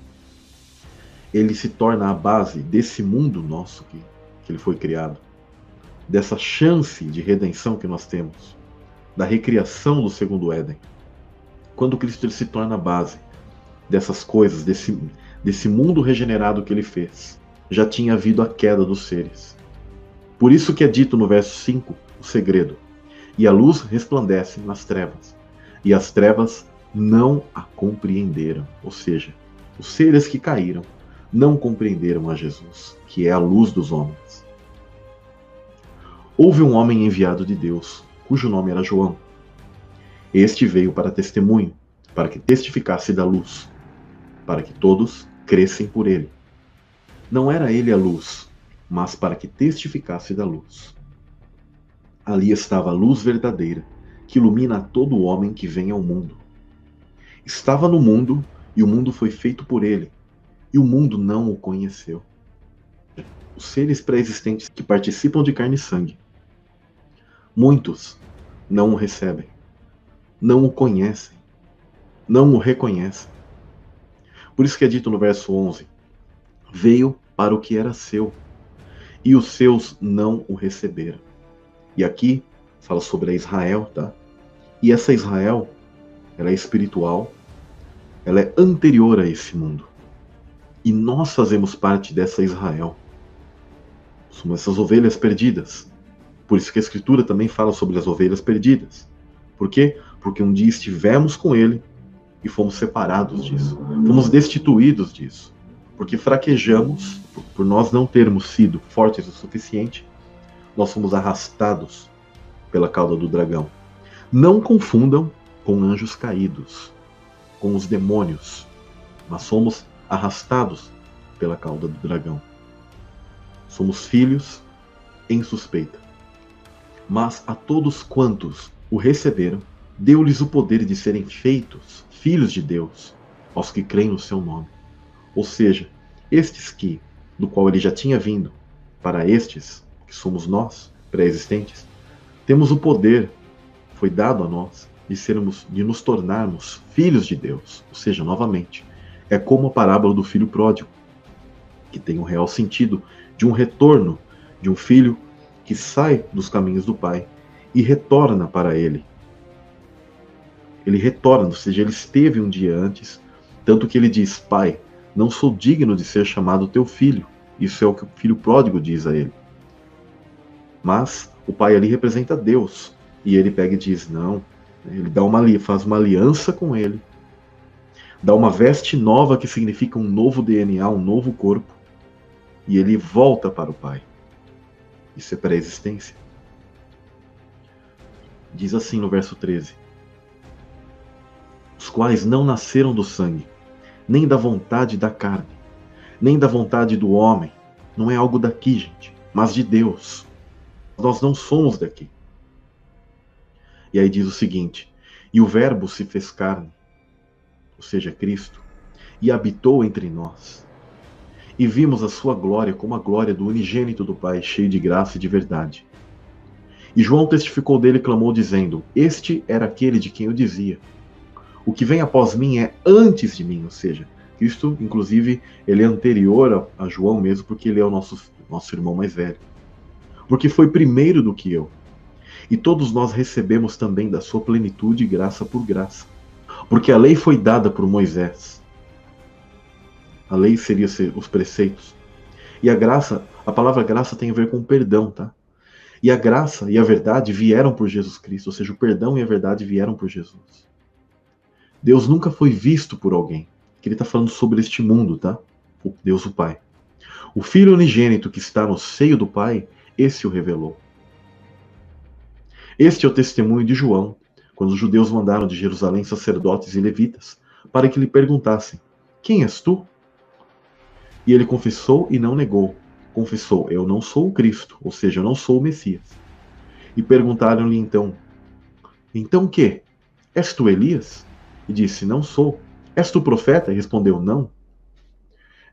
ele se torna a base desse mundo nosso que, que ele foi criado, dessa chance de redenção que nós temos, da recriação do segundo Éden. Quando Cristo ele se torna a base dessas coisas, desse, desse mundo regenerado que ele fez, já tinha havido a queda dos seres. Por isso que é dito no verso 5 o segredo: E a luz resplandece nas trevas, e as trevas não a compreenderam. Ou seja, os seres que caíram não compreenderam a Jesus, que é a luz dos homens. Houve um homem enviado de Deus, cujo nome era João. Este veio para testemunho, para que testificasse da luz, para que todos crescem por ele. Não era ele a luz, mas para que testificasse da luz. Ali estava a luz verdadeira, que ilumina a todo homem que vem ao mundo. Estava no mundo, e o mundo foi feito por ele, e o mundo não o conheceu. Os seres pré-existentes que participam de carne e sangue Muitos não o recebem, não o conhecem, não o reconhecem. Por isso que é dito no verso 11: Veio para o que era seu, e os seus não o receberam. E aqui fala sobre a Israel, tá? E essa Israel, ela é espiritual, ela é anterior a esse mundo. E nós fazemos parte dessa Israel. Somos essas ovelhas perdidas por isso que a Escritura também fala sobre as ovelhas perdidas. Por quê? Porque um dia estivemos com Ele e fomos separados disso. Fomos destituídos disso. Porque fraquejamos, por nós não termos sido fortes o suficiente, nós fomos arrastados pela cauda do dragão. Não confundam com anjos caídos, com os demônios, mas somos arrastados pela cauda do dragão. Somos filhos em suspeita. Mas a todos quantos o receberam, deu-lhes o poder de serem feitos filhos de Deus, aos que creem no seu nome. Ou seja, estes que, do qual ele já tinha vindo, para estes, que somos nós, pré-existentes, temos o poder, foi dado a nós, de sermos, de nos tornarmos filhos de Deus. Ou seja, novamente, é como a parábola do filho pródigo, que tem um real sentido de um retorno de um filho que sai dos caminhos do Pai e retorna para Ele. Ele retorna, ou seja, ele esteve um dia antes, tanto que ele diz: Pai, não sou digno de ser chamado teu filho. Isso é o que o filho pródigo diz a ele. Mas o pai ali representa Deus. E ele pega e diz: Não. Ele dá uma, faz uma aliança com ele, dá uma veste nova que significa um novo DNA, um novo corpo, e ele volta para o pai. Isso é pré-existência. Diz assim no verso 13: Os quais não nasceram do sangue, nem da vontade da carne, nem da vontade do homem. Não é algo daqui, gente, mas de Deus. Nós não somos daqui. E aí diz o seguinte: E o Verbo se fez carne, ou seja, Cristo, e habitou entre nós. E vimos a sua glória como a glória do unigênito do Pai, cheio de graça e de verdade. E João testificou dele e clamou, dizendo: Este era aquele de quem eu dizia: O que vem após mim é antes de mim, ou seja, Cristo, inclusive, ele é anterior a, João mesmo, porque ele é o nosso, nosso irmão mais velho. Porque foi primeiro do que eu. E todos nós recebemos também da sua plenitude graça por graça. Porque a lei foi dada por Moisés. A lei seria os preceitos. E a graça, a palavra graça tem a ver com perdão, tá? E a graça e a verdade vieram por Jesus Cristo, ou seja, o perdão e a verdade vieram por Jesus. Deus nunca foi visto por alguém. Que ele está falando sobre este mundo, tá? O Deus o Pai. O Filho unigênito que está no seio do Pai, esse o revelou. Este é o testemunho de João, quando os judeus mandaram de Jerusalém sacerdotes e levitas para que lhe perguntassem: Quem és tu? E ele confessou e não negou. Confessou: Eu não sou o Cristo, ou seja, eu não sou o Messias. E perguntaram-lhe então: Então que? És tu Elias? E disse: Não sou. És tu profeta? E respondeu: Não.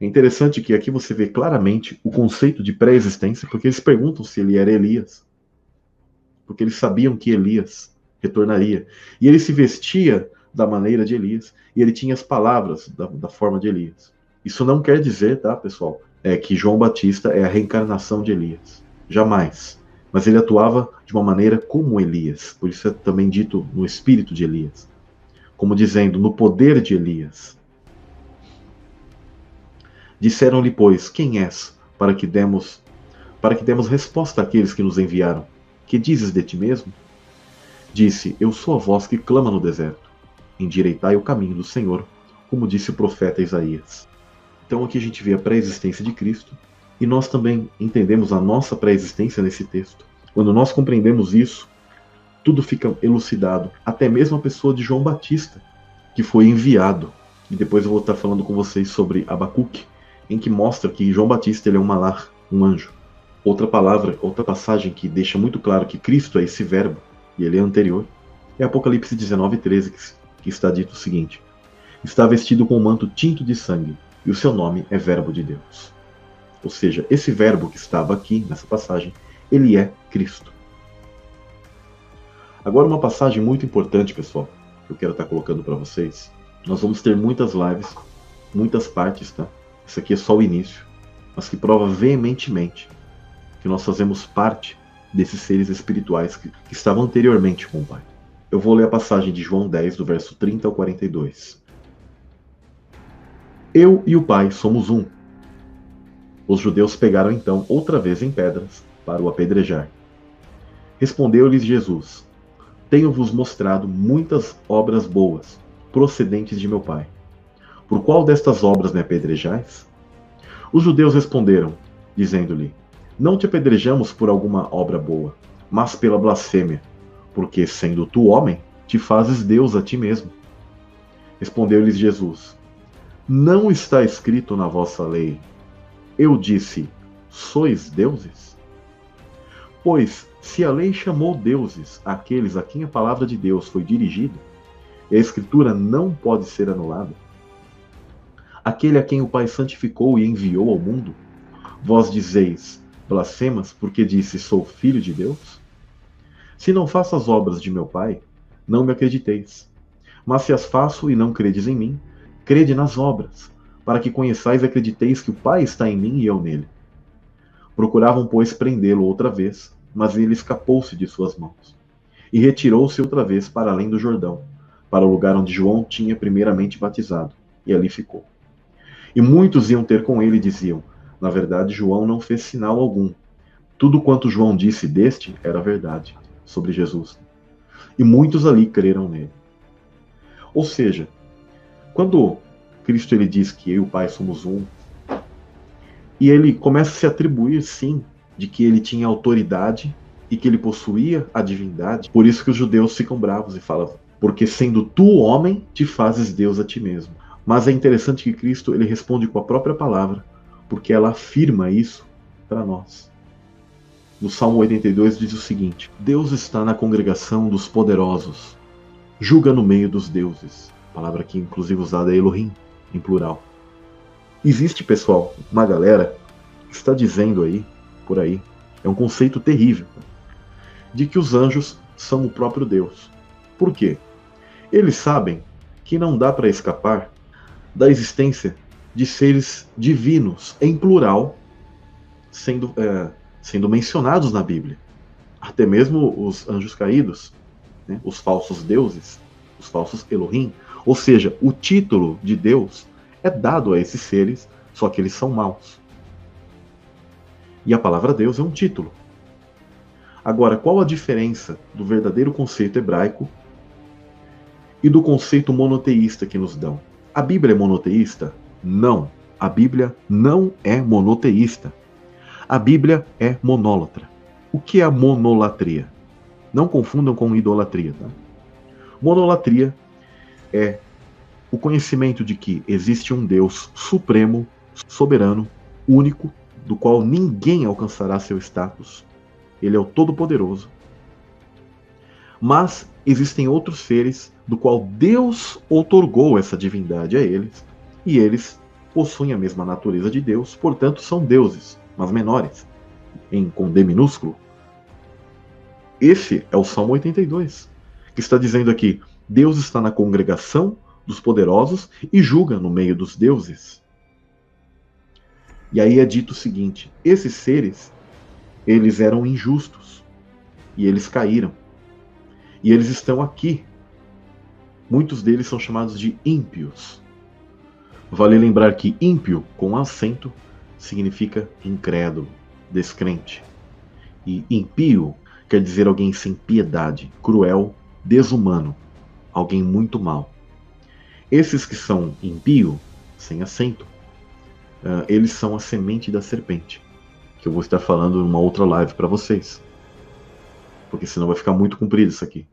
É interessante que aqui você vê claramente o conceito de pré-existência, porque eles perguntam se ele era Elias porque eles sabiam que Elias retornaria. E ele se vestia da maneira de Elias, e ele tinha as palavras da, da forma de Elias. Isso não quer dizer, tá, pessoal, é que João Batista é a reencarnação de Elias. Jamais. Mas ele atuava de uma maneira como Elias. Por isso é também dito no espírito de Elias. Como dizendo, no poder de Elias. Disseram-lhe, pois, quem és, para que demos para que demos resposta àqueles que nos enviaram. Que dizes de ti mesmo? Disse: Eu sou a voz que clama no deserto. Endireitai o caminho do Senhor, como disse o profeta Isaías. Então aqui a gente vê a pré-existência de Cristo e nós também entendemos a nossa pré-existência nesse texto. Quando nós compreendemos isso, tudo fica elucidado, até mesmo a pessoa de João Batista, que foi enviado. E depois eu vou estar falando com vocês sobre Abacuque, em que mostra que João Batista ele é um malar, um anjo. Outra palavra, outra passagem que deixa muito claro que Cristo é esse verbo, e ele é anterior, é Apocalipse 19, 13, que está dito o seguinte: Está vestido com um manto tinto de sangue, e o seu nome é Verbo de Deus. Ou seja, esse verbo que estava aqui nessa passagem, ele é Cristo. Agora, uma passagem muito importante, pessoal, que eu quero estar colocando para vocês. Nós vamos ter muitas lives, muitas partes, tá? Isso aqui é só o início, mas que prova veementemente que nós fazemos parte desses seres espirituais que, que estavam anteriormente com o Pai. Eu vou ler a passagem de João 10, do verso 30 ao 42. Eu e o Pai somos um. Os judeus pegaram então outra vez em pedras para o apedrejar. Respondeu-lhes Jesus: Tenho-vos mostrado muitas obras boas, procedentes de meu Pai. Por qual destas obras me apedrejais? Os judeus responderam, dizendo-lhe: não te apedrejamos por alguma obra boa, mas pela blasfêmia, porque, sendo tu homem, te fazes Deus a ti mesmo. Respondeu-lhes Jesus: Não está escrito na vossa lei. Eu disse: Sois deuses? Pois, se a lei chamou deuses aqueles a quem a palavra de Deus foi dirigida, e a Escritura não pode ser anulada, aquele a quem o Pai santificou e enviou ao mundo, vós dizeis: blasfemas porque disse sou filho de Deus? Se não faço as obras de meu Pai, não me acrediteis. Mas se as faço e não credes em mim, crede nas obras, para que conheçais e acrediteis que o Pai está em mim e eu nele. Procuravam, pois, prendê-lo outra vez, mas ele escapou-se de suas mãos. E retirou-se outra vez para além do Jordão, para o lugar onde João tinha primeiramente batizado, e ali ficou. E muitos iam ter com ele e diziam: na verdade, João não fez sinal algum. Tudo quanto João disse deste era verdade sobre Jesus. E muitos ali creram nele. Ou seja, quando Cristo ele diz que eu e o Pai somos um, e ele começa a se atribuir, sim, de que ele tinha autoridade e que ele possuía a divindade. Por isso que os judeus ficam bravos e falam: porque sendo tu homem, te fazes Deus a ti mesmo. Mas é interessante que Cristo ele responde com a própria palavra porque ela afirma isso para nós. no Salmo 82 diz o seguinte: Deus está na congregação dos poderosos, julga no meio dos deuses. palavra que inclusive usada é Elohim, em plural. Existe, pessoal, uma galera que está dizendo aí, por aí, é um conceito terrível, de que os anjos são o próprio Deus. Por quê? Eles sabem que não dá para escapar da existência de seres divinos, em plural, sendo, é, sendo mencionados na Bíblia. Até mesmo os anjos caídos, né, os falsos deuses, os falsos Elohim. Ou seja, o título de Deus é dado a esses seres, só que eles são maus. E a palavra Deus é um título. Agora, qual a diferença do verdadeiro conceito hebraico e do conceito monoteísta que nos dão? A Bíblia é monoteísta? Não. A Bíblia não é monoteísta. A Bíblia é monólatra. O que é a monolatria? Não confundam com idolatria. Tá? Monolatria é o conhecimento de que existe um Deus supremo, soberano, único, do qual ninguém alcançará seu status. Ele é o Todo-Poderoso. Mas existem outros seres do qual Deus outorgou essa divindade a eles, e eles possuem a mesma natureza de Deus, portanto são deuses, mas menores, em com D minúsculo. Esse é o Salmo 82, que está dizendo aqui: Deus está na congregação dos poderosos e julga no meio dos deuses. E aí é dito o seguinte: esses seres, eles eram injustos e eles caíram. E eles estão aqui. Muitos deles são chamados de ímpios. Vale lembrar que ímpio, com acento, significa incrédulo, descrente. E impio quer dizer alguém sem piedade, cruel, desumano, alguém muito mau. Esses que são impio, sem acento, uh, eles são a semente da serpente, que eu vou estar falando numa outra live para vocês. Porque senão vai ficar muito comprido isso aqui.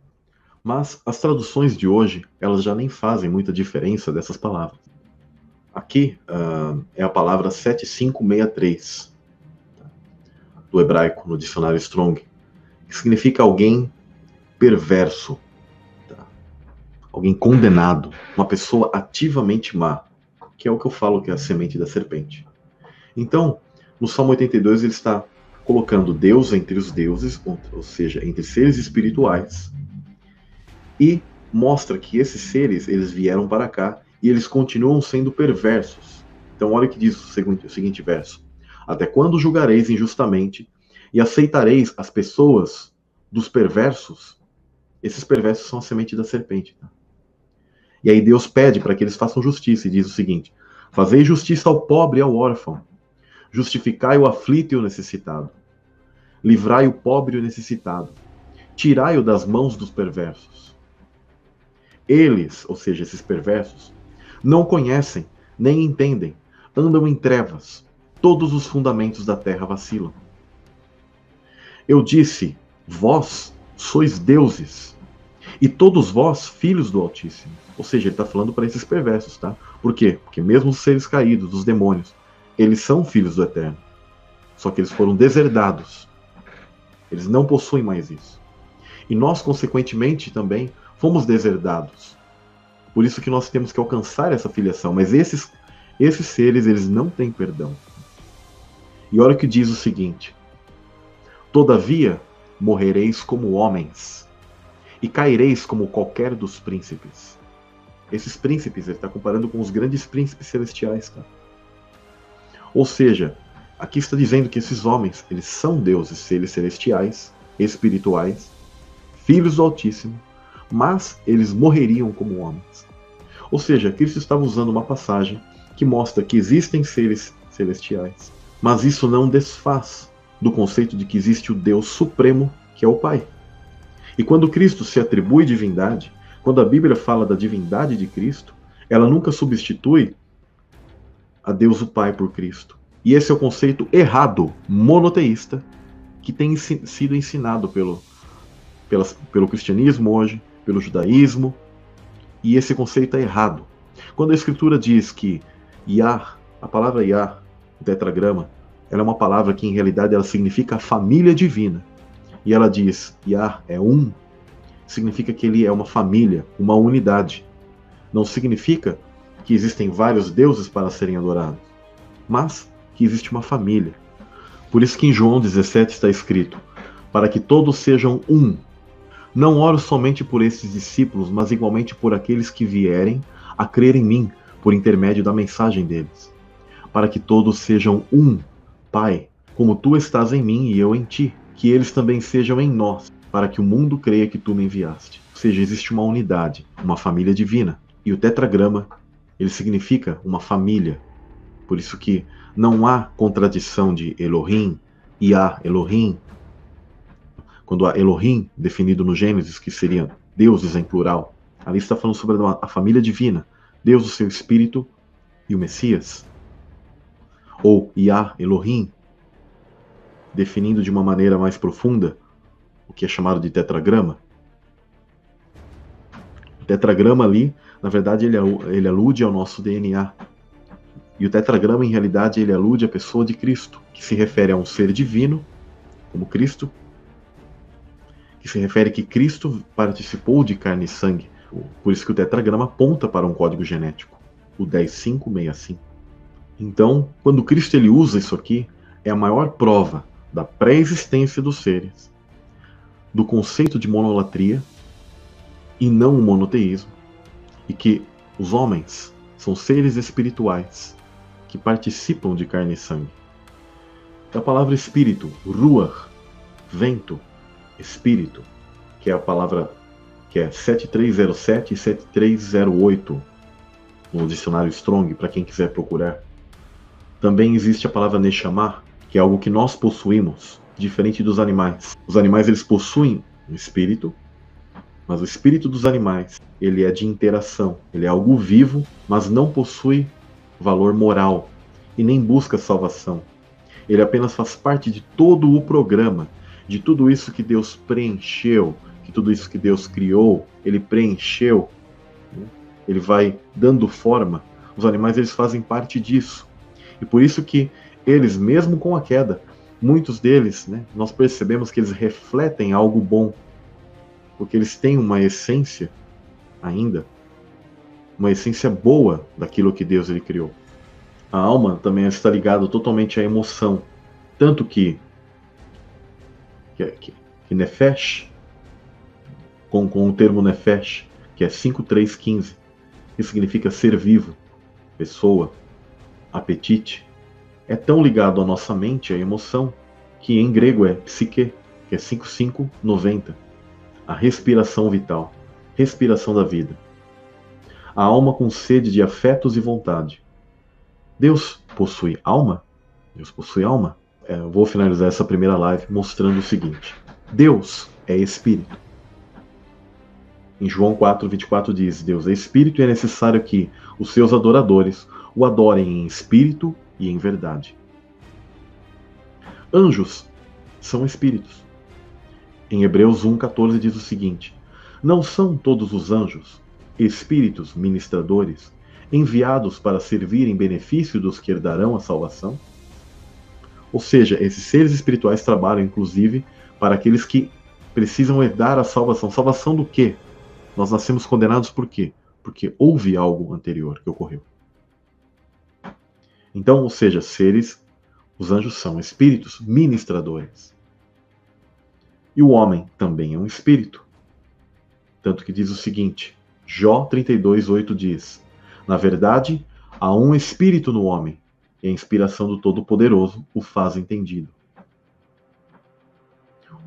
Mas as traduções de hoje, elas já nem fazem muita diferença dessas palavras. Aqui uh, é a palavra 7563 do hebraico no dicionário Strong, que significa alguém perverso, alguém condenado, uma pessoa ativamente má, que é o que eu falo que é a semente da serpente. Então, no Salmo 82 ele está colocando Deus entre os deuses, ou seja, entre seres espirituais, e mostra que esses seres eles vieram para cá e eles continuam sendo perversos. Então, olha o que diz o seguinte, o seguinte verso: Até quando julgareis injustamente e aceitareis as pessoas dos perversos? Esses perversos são a semente da serpente. Tá? E aí Deus pede para que eles façam justiça e diz o seguinte: Fazei justiça ao pobre e ao órfão, justificai o aflito e o necessitado, livrai o pobre e o necessitado, tirai-o das mãos dos perversos. Eles, ou seja, esses perversos, não conhecem, nem entendem, andam em trevas, todos os fundamentos da terra vacilam. Eu disse: Vós sois deuses, e todos vós filhos do Altíssimo. Ou seja, ele está falando para esses perversos, tá? Por quê? Porque mesmo os seres caídos, os demônios, eles são filhos do Eterno. Só que eles foram deserdados. Eles não possuem mais isso. E nós, consequentemente, também fomos deserdados. Por isso que nós temos que alcançar essa filiação. Mas esses, esses seres, eles não têm perdão. E olha o que diz o seguinte: Todavia morrereis como homens, e caireis como qualquer dos príncipes. Esses príncipes, ele está comparando com os grandes príncipes celestiais, cara. Ou seja, aqui está dizendo que esses homens, eles são deuses, seres celestiais, espirituais, filhos do Altíssimo, mas eles morreriam como homens. Ou seja, Cristo estava usando uma passagem que mostra que existem seres celestiais, mas isso não desfaz do conceito de que existe o Deus Supremo, que é o Pai. E quando Cristo se atribui divindade, quando a Bíblia fala da divindade de Cristo, ela nunca substitui a Deus o Pai por Cristo. E esse é o conceito errado, monoteísta, que tem sido ensinado pelo, pelo cristianismo hoje, pelo judaísmo, e esse conceito é errado. Quando a Escritura diz que Yah, a palavra Yah, tetragrama, ela é uma palavra que em realidade ela significa família divina. E ela diz, Yah é um, significa que ele é uma família, uma unidade. Não significa que existem vários deuses para serem adorados, mas que existe uma família. Por isso que em João 17 está escrito: para que todos sejam um. Não oro somente por esses discípulos, mas igualmente por aqueles que vierem a crer em mim por intermédio da mensagem deles. Para que todos sejam um, Pai, como tu estás em mim e eu em ti, que eles também sejam em nós, para que o mundo creia que tu me enviaste. Ou seja, existe uma unidade, uma família divina. E o tetragrama, ele significa uma família. Por isso que não há contradição de Elohim e há Elohim. Quando há Elohim, definido no Gênesis, que seria deuses em plural, ali está falando sobre a família divina, Deus, o seu Espírito e o Messias. Ou Yah, Elohim, definindo de uma maneira mais profunda que é chamado de tetragrama. O tetragrama ali, na verdade, ele, ele alude ao nosso DNA, e o tetragrama, em realidade, ele alude à pessoa de Cristo, que se refere a um ser divino, como Cristo, que se refere que Cristo participou de carne e sangue. Por isso que o tetragrama aponta para um código genético, o 10565. Então, quando Cristo ele usa isso aqui, é a maior prova da pré-existência dos seres, do conceito de monolatria e não o monoteísmo, e que os homens são seres espirituais que participam de carne e sangue. A palavra espírito, ruach, vento, espírito, que é a palavra que é 7307 e 7308 no dicionário Strong, para quem quiser procurar. Também existe a palavra Neshama, que é algo que nós possuímos, diferente dos animais. Os animais eles possuem um espírito, mas o espírito dos animais, ele é de interação, ele é algo vivo, mas não possui valor moral e nem busca salvação. Ele apenas faz parte de todo o programa, de tudo isso que Deus preencheu, de tudo isso que Deus criou, ele preencheu. Né? Ele vai dando forma. Os animais eles fazem parte disso. E por isso que eles, mesmo com a queda, muitos deles, né, nós percebemos que eles refletem algo bom, porque eles têm uma essência ainda uma essência boa daquilo que Deus ele criou. A alma também está ligada totalmente à emoção, tanto que que, que, que Nefesh, com, com o termo Nefesh, que é 5315, que significa ser vivo, pessoa, apetite, é tão ligado à nossa mente, à emoção, que em grego é psique, que é 5590, a respiração vital, respiração da vida a alma com sede de afetos e vontade. Deus possui alma? Deus possui alma? É, vou finalizar essa primeira live mostrando o seguinte: Deus é espírito. Em João 4, 24 diz: Deus é espírito e é necessário que os seus adoradores o adorem em espírito e em verdade. Anjos são espíritos. Em Hebreus 1,14 diz o seguinte: Não são todos os anjos espíritos ministradores, enviados para servir em benefício dos que herdarão a salvação? Ou seja, esses seres espirituais trabalham, inclusive, para aqueles que precisam herdar a salvação. Salvação do quê? Nós nascemos condenados por quê? Porque houve algo anterior que ocorreu. Então, ou seja, seres, os anjos são espíritos ministradores. E o homem também é um espírito. Tanto que diz o seguinte: Jó 32:8 diz: Na verdade, há um espírito no homem, e a inspiração do Todo-Poderoso o faz entendido.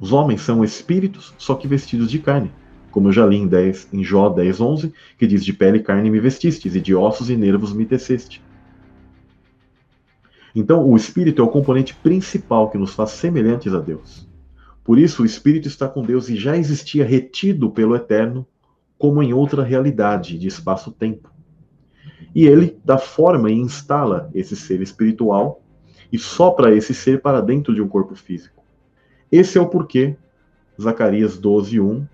Os homens são espíritos, só que vestidos de carne, como eu já li em, 10, em Jó 10:11, que diz: De pele e carne me vestistes, e de ossos e nervos me teceste. Então, o espírito é o componente principal que nos faz semelhantes a Deus. Por isso, o espírito está com Deus e já existia retido pelo Eterno como em outra realidade de espaço-tempo. E ele dá forma e instala esse ser espiritual e sopra esse ser para dentro de um corpo físico. Esse é o porquê, Zacarias 12:1,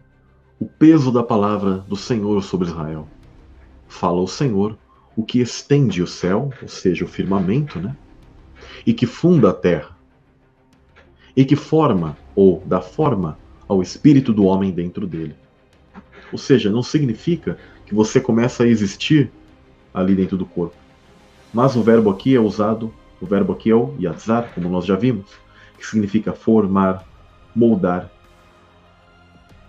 o peso da palavra do Senhor sobre Israel. Fala o Senhor, o que estende o céu, ou seja, o firmamento, né? E que funda a terra, e que forma ou dá forma ao espírito do homem dentro dele. Ou seja, não significa que você começa a existir ali dentro do corpo. Mas o verbo aqui é usado, o verbo aqui é o yatzar, como nós já vimos, que significa formar, moldar,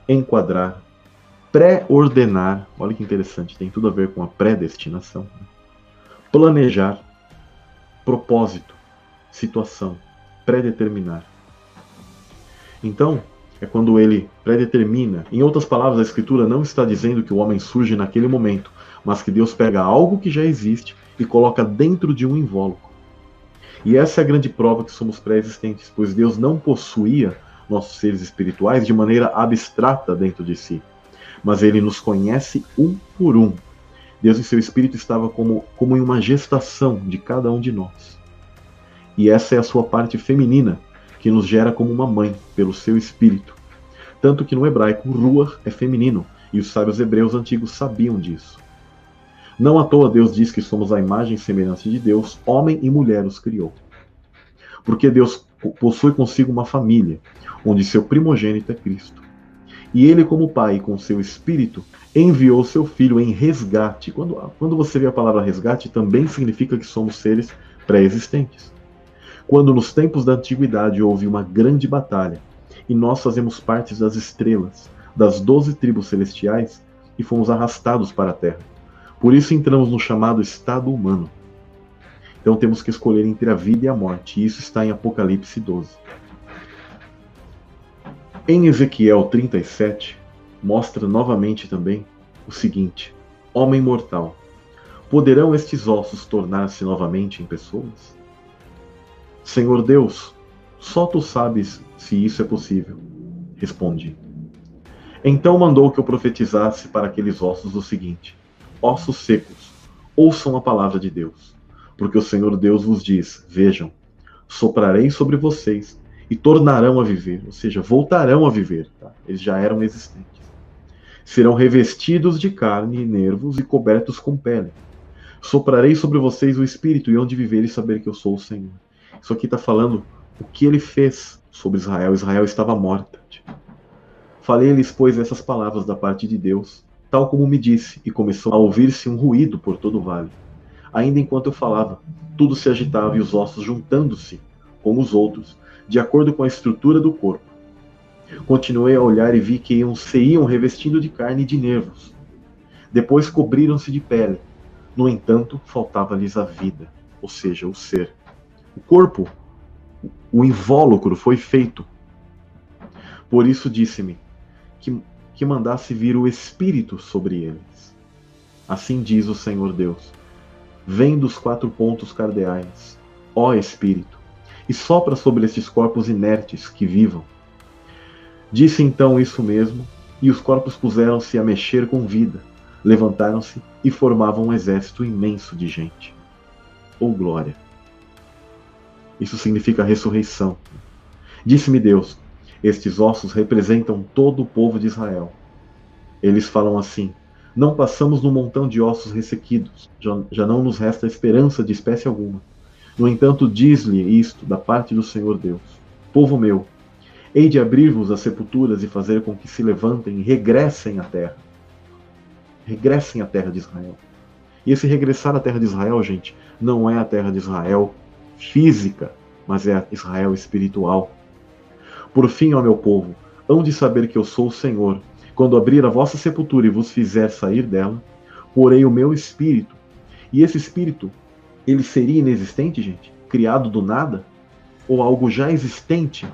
enquadrar, pré-ordenar. Olha que interessante, tem tudo a ver com a predestinação. Né? Planejar, propósito, situação, predeterminar. Então, é quando ele predetermina. Em outras palavras, a Escritura não está dizendo que o homem surge naquele momento, mas que Deus pega algo que já existe e coloca dentro de um invólucro. E essa é a grande prova que somos pré-existentes, pois Deus não possuía nossos seres espirituais de maneira abstrata dentro de si, mas ele nos conhece um por um. Deus em seu espírito estava como, como em uma gestação de cada um de nós. E essa é a sua parte feminina, que nos gera como uma mãe, pelo seu espírito. Tanto que no hebraico, ruach é feminino, e os sábios hebreus antigos sabiam disso. Não à toa Deus diz que somos a imagem e semelhança de Deus, homem e mulher os criou. Porque Deus possui consigo uma família, onde seu primogênito é Cristo. E ele, como pai, com seu espírito, enviou seu filho em resgate. Quando, quando você vê a palavra resgate, também significa que somos seres pré-existentes. Quando nos tempos da antiguidade houve uma grande batalha, e nós fazemos parte das estrelas, das doze tribos celestiais, e fomos arrastados para a terra. Por isso entramos no chamado estado humano. Então temos que escolher entre a vida e a morte, e isso está em Apocalipse 12. Em Ezequiel 37, mostra novamente também o seguinte: Homem mortal, poderão estes ossos tornar-se novamente em pessoas? Senhor Deus, só tu sabes se isso é possível. Respondi. Então mandou que eu profetizasse para aqueles ossos o seguinte: ossos secos, ouçam a palavra de Deus. Porque o Senhor Deus vos diz: Vejam, soprarei sobre vocês e tornarão a viver, ou seja, voltarão a viver. Tá? Eles já eram existentes. Serão revestidos de carne e nervos e cobertos com pele. Soprarei sobre vocês o espírito e onde viver e saber que eu sou o Senhor. Isso aqui está falando o que ele fez sobre Israel. Israel estava morta. Falei-lhes, pois, essas palavras da parte de Deus tal como me disse, e começou a ouvir-se um ruído por todo o vale. Ainda enquanto eu falava, tudo se agitava e os ossos juntando-se com os outros, de acordo com a estrutura do corpo. Continuei a olhar e vi que se iam revestindo de carne e de nervos. Depois cobriram-se de pele. No entanto, faltava-lhes a vida, ou seja, o ser. O corpo, o invólucro foi feito. Por isso disse-me que que mandasse vir o Espírito sobre eles. Assim diz o Senhor Deus: Vem dos quatro pontos cardeais, ó Espírito, e sopra sobre estes corpos inertes que vivam. Disse então isso mesmo, e os corpos puseram-se a mexer com vida, levantaram-se e formavam um exército imenso de gente. Ou oh, glória! Isso significa ressurreição. Disse-me Deus: estes ossos representam todo o povo de Israel. Eles falam assim: Não passamos num montão de ossos ressequidos, já, já não nos resta esperança de espécie alguma. No entanto, diz-lhe isto da parte do Senhor Deus: Povo meu, hei de abrir-vos as sepulturas e fazer com que se levantem e regressem à terra. Regressem à terra de Israel. E esse regressar à terra de Israel, gente, não é a terra de Israel física, mas é a Israel espiritual. Por fim, ó meu povo, hão de saber que eu sou o Senhor. Quando abrir a vossa sepultura e vos fizer sair dela, porei o meu espírito. E esse espírito, ele seria inexistente, gente? Criado do nada? Ou algo já existente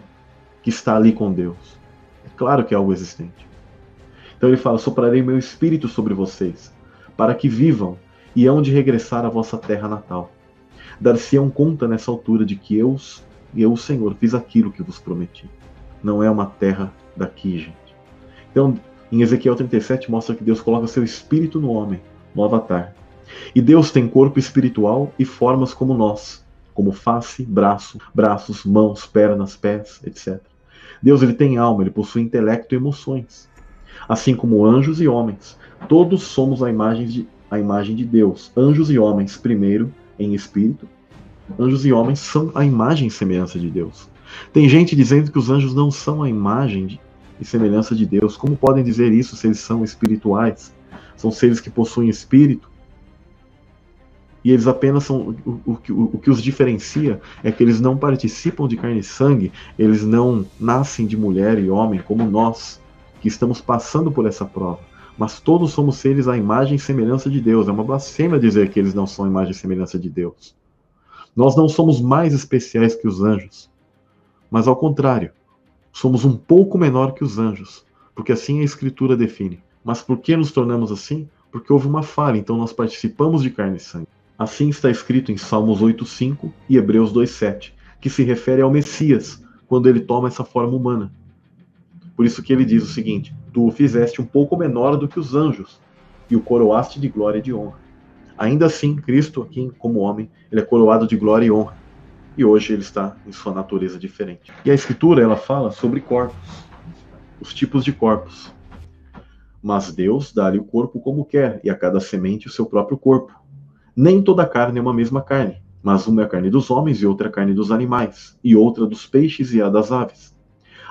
que está ali com Deus? É claro que é algo existente. Então ele fala: soprarei meu espírito sobre vocês, para que vivam e hão de regressar à vossa terra natal. Dar-se-ão conta nessa altura de que eu, eu, Senhor, fiz aquilo que vos prometi não é uma terra daqui, gente. Então, em Ezequiel 37 mostra que Deus coloca seu espírito no homem, no avatar. E Deus tem corpo espiritual e formas como nós, como face, braço, braços, mãos, pernas, pés, etc. Deus ele tem alma, ele possui intelecto e emoções. Assim como anjos e homens, todos somos a imagem de, a imagem de Deus. Anjos e homens, primeiro em espírito, Anjos e homens são a imagem e semelhança de Deus. Tem gente dizendo que os anjos não são a imagem e semelhança de Deus. Como podem dizer isso se eles são espirituais? São seres que possuem espírito. E eles apenas são. O, o, o, que os diferencia é que eles não participam de carne e sangue, eles não nascem de mulher e homem como nós, que estamos passando por essa prova. Mas todos somos seres à imagem e semelhança de Deus. É uma blasfêmia dizer que eles não são imagem e semelhança de Deus. Nós não somos mais especiais que os anjos, mas ao contrário, somos um pouco menor que os anjos, porque assim a Escritura define. Mas por que nos tornamos assim? Porque houve uma falha, então nós participamos de carne e sangue. Assim está escrito em Salmos 8,5 e Hebreus 2,7, que se refere ao Messias, quando ele toma essa forma humana. Por isso que ele diz o seguinte: Tu o fizeste um pouco menor do que os anjos, e o coroaste de glória e de honra. Ainda assim, Cristo, aqui como homem, ele é coroado de glória e honra. E hoje ele está em sua natureza diferente. E a Escritura, ela fala sobre corpos, os tipos de corpos. Mas Deus dá-lhe o corpo como quer, e a cada semente o seu próprio corpo. Nem toda carne é uma mesma carne, mas uma é a carne dos homens e outra é a carne dos animais, e outra dos peixes e a das aves.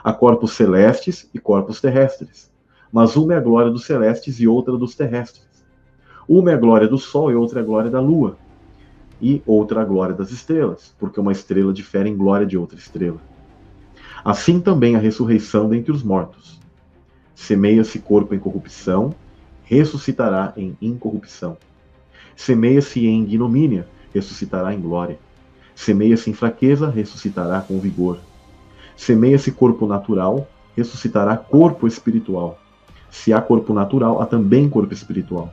Há corpos celestes e corpos terrestres, mas uma é a glória dos celestes e outra dos terrestres. Uma é a glória do sol e outra é a glória da lua, e outra a glória das estrelas, porque uma estrela difere em glória de outra estrela. Assim também a ressurreição dentre os mortos. Semeia-se corpo em corrupção, ressuscitará em incorrupção. Semeia-se em ignomínia, ressuscitará em glória. Semeia-se em fraqueza, ressuscitará com vigor. Semeia-se corpo natural, ressuscitará corpo espiritual. Se há corpo natural, há também corpo espiritual.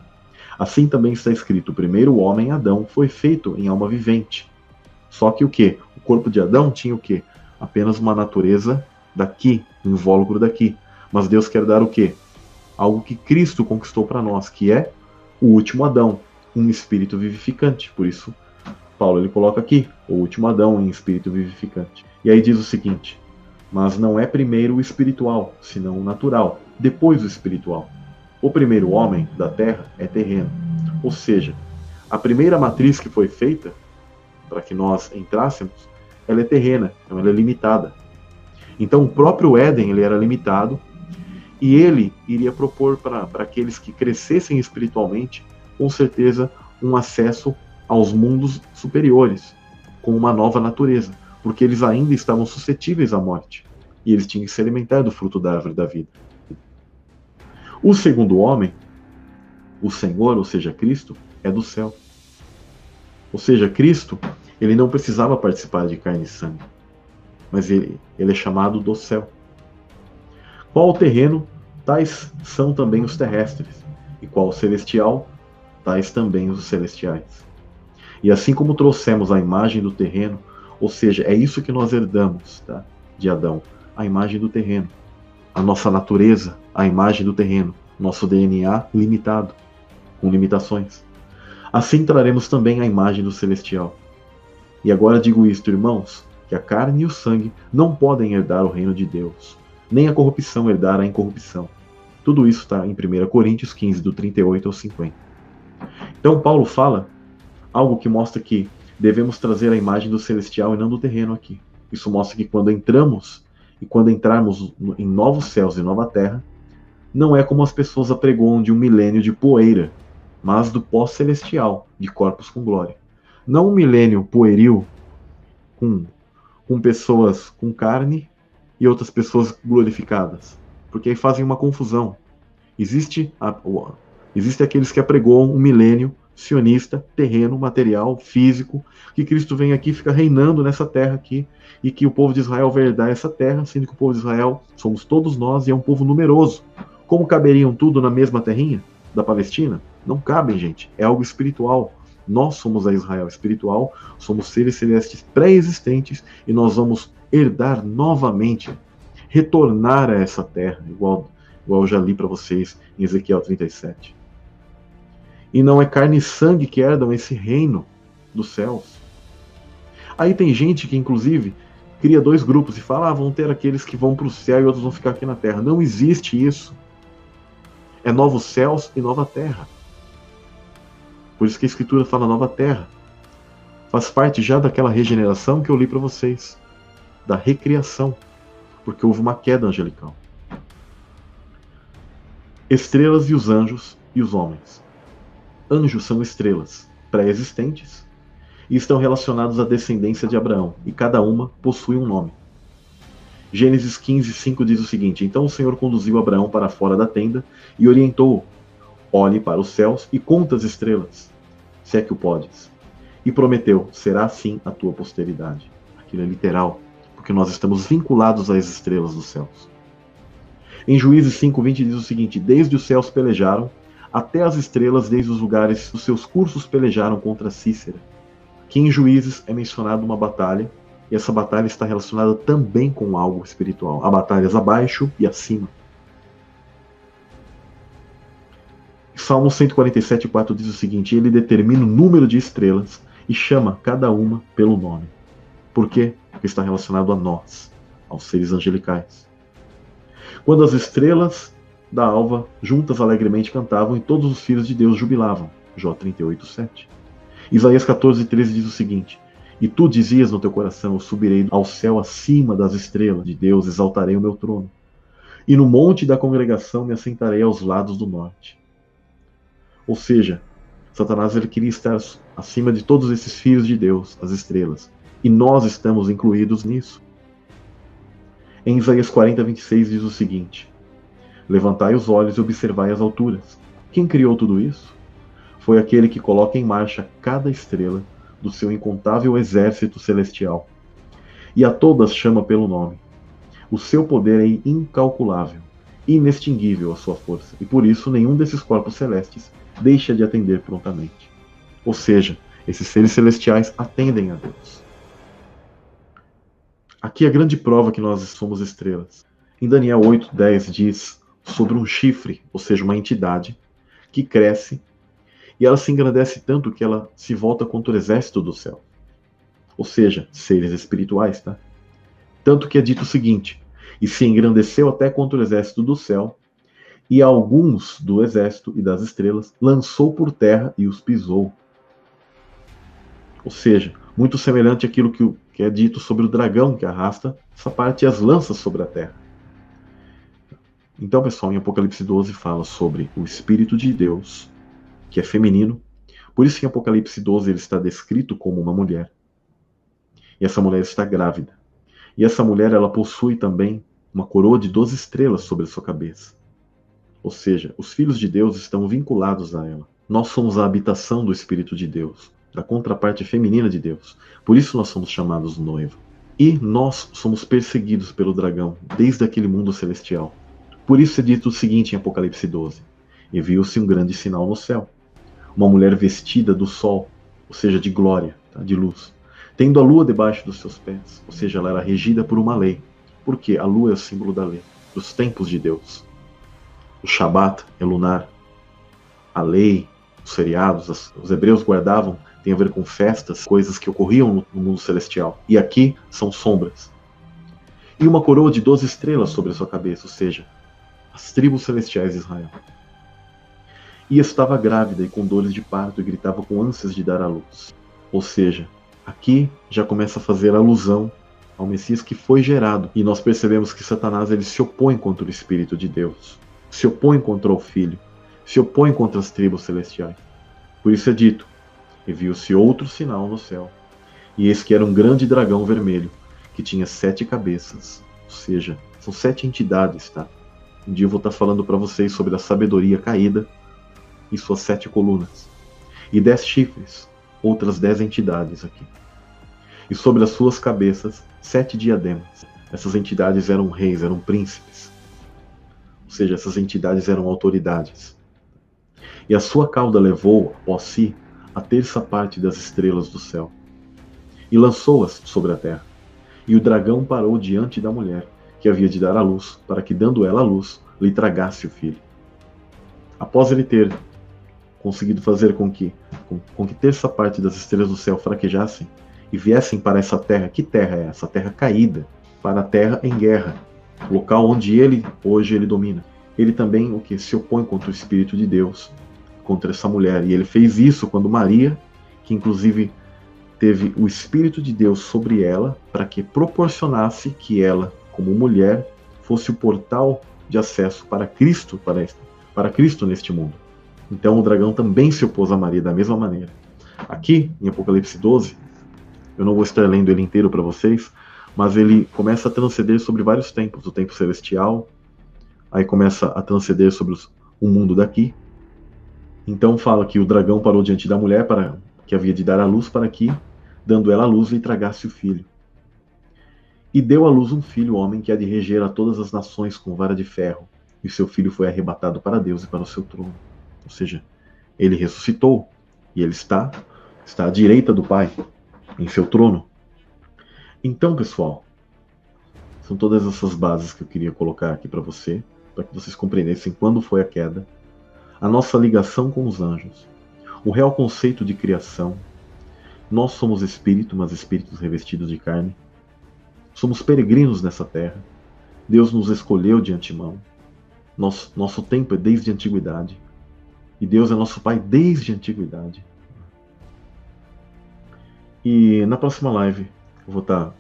Assim também está escrito: o primeiro homem, Adão, foi feito em alma vivente. Só que o que? O corpo de Adão tinha o que? Apenas uma natureza daqui, um invólucro daqui. Mas Deus quer dar o que? Algo que Cristo conquistou para nós, que é o último Adão, um espírito vivificante. Por isso, Paulo ele coloca aqui o último Adão em espírito vivificante. E aí diz o seguinte: mas não é primeiro o espiritual, senão o natural, depois o espiritual. O primeiro homem da terra é terreno. Ou seja, a primeira matriz que foi feita para que nós entrássemos, ela é terrena, então ela é limitada. Então o próprio Éden ele era limitado e ele iria propor para aqueles que crescessem espiritualmente, com certeza, um acesso aos mundos superiores, com uma nova natureza, porque eles ainda estavam suscetíveis à morte e eles tinham que se alimentar do fruto da árvore da vida. O segundo homem, o Senhor, ou seja, Cristo, é do céu. Ou seja, Cristo, ele não precisava participar de carne e sangue, mas ele, ele é chamado do céu. Qual o terreno, tais são também os terrestres, e qual o celestial, tais também os celestiais. E assim como trouxemos a imagem do terreno, ou seja, é isso que nós herdamos tá, de Adão, a imagem do terreno a nossa natureza à imagem do terreno, nosso DNA limitado, com limitações. Assim traremos também a imagem do celestial. E agora digo isto, irmãos, que a carne e o sangue não podem herdar o reino de Deus, nem a corrupção herdar a incorrupção. Tudo isso está em 1 Coríntios 15, do 38 ao 50. Então Paulo fala algo que mostra que devemos trazer a imagem do celestial e não do terreno aqui. Isso mostra que quando entramos e quando entrarmos em novos céus e nova terra, não é como as pessoas apregoam de um milênio de poeira, mas do pós-celestial, de corpos com glória. Não um milênio pueril, com, com pessoas com carne e outras pessoas glorificadas, porque aí fazem uma confusão. Existe, a, existe aqueles que apregoam um milênio sionista, terreno, material, físico, que Cristo vem aqui, fica reinando nessa terra aqui, e que o povo de Israel vai herdar essa terra, sendo que o povo de Israel somos todos nós e é um povo numeroso. Como caberiam tudo na mesma terrinha da Palestina? Não cabem, gente. É algo espiritual. Nós somos a Israel espiritual, somos seres celestes pré-existentes e nós vamos herdar novamente, retornar a essa terra, igual, igual eu já li para vocês em Ezequiel 37. E não é carne e sangue que herdam esse reino dos céus. Aí tem gente que, inclusive, cria dois grupos e fala: ah, vão ter aqueles que vão para o céu e outros vão ficar aqui na terra. Não existe isso. É novos céus e nova terra. Por isso que a Escritura fala nova terra. faz parte já daquela regeneração que eu li para vocês, da recriação, porque houve uma queda angelical. Estrelas e os anjos e os homens. Anjos são estrelas pré-existentes e estão relacionados à descendência de Abraão, e cada uma possui um nome. Gênesis 15, 5 diz o seguinte: Então o Senhor conduziu Abraão para fora da tenda e orientou-o: Olhe para os céus e conta as estrelas, se é que o podes. E prometeu: Será assim a tua posteridade. Aquilo é literal, porque nós estamos vinculados às estrelas dos céus. Em Juízes 5:20 diz o seguinte: Desde os céus pelejaram, até as estrelas desde os lugares dos seus cursos pelejaram contra Cícera. Aqui em Juízes é mencionada uma batalha, e essa batalha está relacionada também com algo espiritual. Há batalhas abaixo e acima. Salmo 147,4 diz o seguinte: Ele determina o número de estrelas e chama cada uma pelo nome. Por quê? Porque está relacionado a nós, aos seres angelicais. Quando as estrelas da alva juntas alegremente cantavam e todos os filhos de Deus jubilavam. Jó 38, 7. Isaías 14, 13 diz o seguinte: E tu dizias no teu coração: Eu subirei ao céu acima das estrelas de Deus, exaltarei o meu trono. E no monte da congregação me assentarei aos lados do norte. Ou seja, Satanás ele queria estar acima de todos esses filhos de Deus, as estrelas. E nós estamos incluídos nisso. Em Isaías 40, 26 diz o seguinte: Levantai os olhos e observai as alturas. Quem criou tudo isso? Foi aquele que coloca em marcha cada estrela do seu incontável exército celestial. E a todas chama pelo nome. O seu poder é incalculável, inextinguível a sua força, e por isso nenhum desses corpos celestes deixa de atender prontamente. Ou seja, esses seres celestiais atendem a Deus. Aqui a grande prova que nós somos estrelas. Em Daniel 8:10 diz sobre um chifre, ou seja, uma entidade que cresce e ela se engrandece tanto que ela se volta contra o exército do céu. Ou seja, seres espirituais, tá? Tanto que é dito o seguinte: e se engrandeceu até contra o exército do céu, e alguns do exército e das estrelas lançou por terra e os pisou. Ou seja, muito semelhante àquilo que, é dito sobre o dragão que arrasta essa parte e as lanças sobre a terra. Então, pessoal, em Apocalipse 12 fala sobre o Espírito de Deus, que é feminino. Por isso, em Apocalipse 12 ele está descrito como uma mulher. E essa mulher está grávida. E essa mulher, ela possui também uma coroa de 12 estrelas sobre a sua cabeça. Ou seja, os filhos de Deus estão vinculados a ela. Nós somos a habitação do Espírito de Deus, da contraparte feminina de Deus. Por isso nós somos chamados noivo. E nós somos perseguidos pelo dragão desde aquele mundo celestial. Por isso é dito o seguinte em Apocalipse 12: E viu-se um grande sinal no céu, uma mulher vestida do sol, ou seja, de glória, tá? de luz, tendo a lua debaixo dos seus pés, ou seja, ela era regida por uma lei, porque a lua é o símbolo da lei, dos tempos de Deus. O Shabat é lunar, a lei, os feriados, os hebreus guardavam tem a ver com festas, coisas que ocorriam no mundo celestial. E aqui são sombras. E uma coroa de 12 estrelas sobre a sua cabeça, ou seja, as tribos celestiais de Israel. E estava grávida e com dores de parto e gritava com ânsias de dar à luz. Ou seja, aqui já começa a fazer alusão ao Messias que foi gerado. E nós percebemos que Satanás ele se opõe contra o Espírito de Deus, se opõe contra o Filho, se opõe contra as tribos celestiais. Por isso é dito: e viu-se outro sinal no céu, e eis que era um grande dragão vermelho, que tinha sete cabeças, ou seja, são sete entidades, tá? Um dia eu vou estar falando para vocês sobre a sabedoria caída e suas sete colunas. E dez chifres, outras dez entidades aqui. E sobre as suas cabeças, sete diademas. Essas entidades eram reis, eram príncipes. Ou seja, essas entidades eram autoridades. E a sua cauda levou após si a terça parte das estrelas do céu e lançou-as sobre a terra. E o dragão parou diante da mulher que havia de dar à luz, para que, dando ela a luz, lhe tragasse o filho. Após ele ter conseguido fazer com que, com, com que terça parte das estrelas do céu fraquejassem e viessem para essa terra, que terra é essa? Terra caída, para a terra em guerra, local onde ele hoje ele domina. Ele também o que se opõe contra o espírito de Deus, contra essa mulher, e ele fez isso quando Maria, que inclusive teve o Espírito de Deus sobre ela para que proporcionasse que ela, como mulher, fosse o portal de acesso para Cristo, para, para Cristo neste mundo. Então o dragão também se opôs a Maria da mesma maneira. Aqui, em Apocalipse 12, eu não vou estar lendo ele inteiro para vocês, mas ele começa a transcender sobre vários tempos, o tempo celestial, aí começa a transcender sobre os, o mundo daqui. Então fala que o dragão parou diante da mulher para que havia de dar a luz para que, dando ela a luz, lhe tragasse o filho. E deu à luz um filho, homem, que há de reger a todas as nações com vara de ferro. E seu filho foi arrebatado para Deus e para o seu trono. Ou seja, ele ressuscitou e ele está está à direita do Pai, em seu trono. Então, pessoal, são todas essas bases que eu queria colocar aqui para você, para que vocês compreendessem quando foi a queda, a nossa ligação com os anjos, o real conceito de criação. Nós somos espírito, mas espíritos revestidos de carne. Somos peregrinos nessa terra. Deus nos escolheu de antemão. Nosso, nosso tempo é desde a antiguidade. E Deus é nosso Pai desde a antiguidade. E na próxima live eu vou estar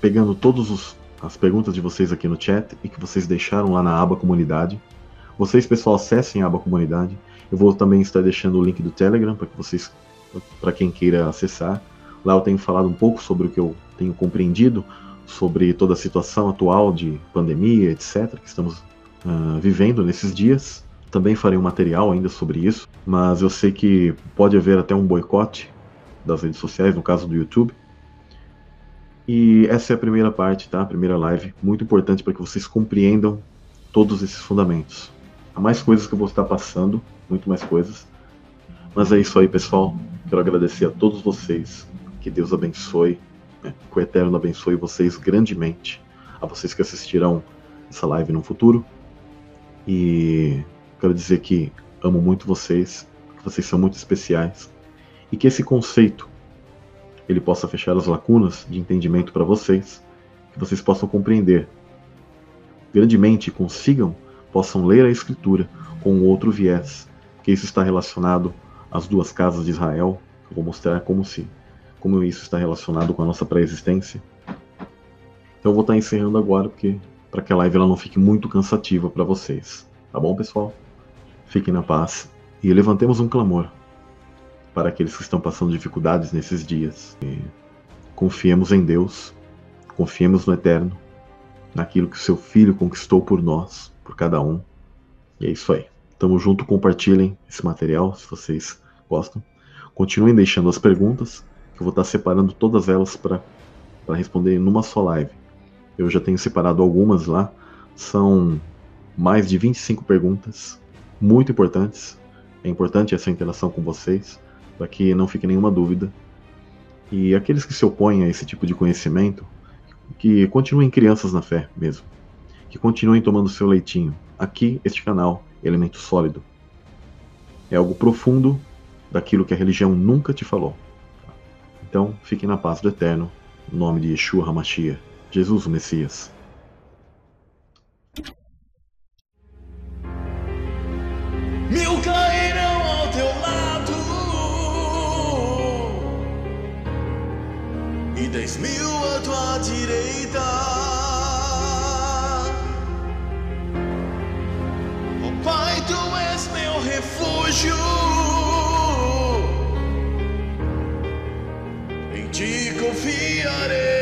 pegando todas as perguntas de vocês aqui no chat e que vocês deixaram lá na aba comunidade. Vocês, pessoal, acessem a aba comunidade. Eu vou também estar deixando o link do Telegram para que vocês, para quem queira acessar. Lá eu tenho falado um pouco sobre o que eu tenho compreendido sobre toda a situação atual de pandemia, etc., que estamos uh, vivendo nesses dias. Também farei um material ainda sobre isso, mas eu sei que pode haver até um boicote das redes sociais, no caso do YouTube. E essa é a primeira parte, tá? A primeira live, muito importante para que vocês compreendam todos esses fundamentos. Há mais coisas que eu vou estar passando, muito mais coisas. Mas é isso aí, pessoal. Quero agradecer a todos vocês. Que Deus abençoe, né? que o Eterno abençoe vocês grandemente. A vocês que assistirão essa live no futuro. E quero dizer que amo muito vocês, que vocês são muito especiais e que esse conceito ele possa fechar as lacunas de entendimento para vocês, que vocês possam compreender grandemente, consigam, possam ler a Escritura com outro viés, que isso está relacionado às duas casas de Israel. Eu vou mostrar como se, como isso está relacionado com a nossa pré-existência. Então eu vou estar encerrando agora, porque para que a live ela não fique muito cansativa para vocês. Tá bom, pessoal? Fiquem na paz e levantemos um clamor para aqueles que estão passando dificuldades nesses dias. E confiemos em Deus, confiemos no Eterno, naquilo que o seu Filho conquistou por nós, por cada um. E é isso aí. Tamo junto, compartilhem esse material se vocês gostam. Continuem deixando as perguntas, que eu vou estar separando todas elas para responder numa só live. Eu já tenho separado algumas lá, são mais de 25 perguntas, muito importantes. É importante essa interação com vocês para que não fique nenhuma dúvida. E aqueles que se opõem a esse tipo de conhecimento, que continuem crianças na fé mesmo, que continuem tomando seu leitinho. Aqui, este canal, Elemento Sólido, é algo profundo daquilo que a religião nunca te falou. Então, fiquem na paz do Eterno, no nome de Yeshua HaMashiach, Jesus o Messias. Mil cairão ao teu lado. e dez mil à tua direita. Oh Pai, tu és meu refúgio. Confiarei.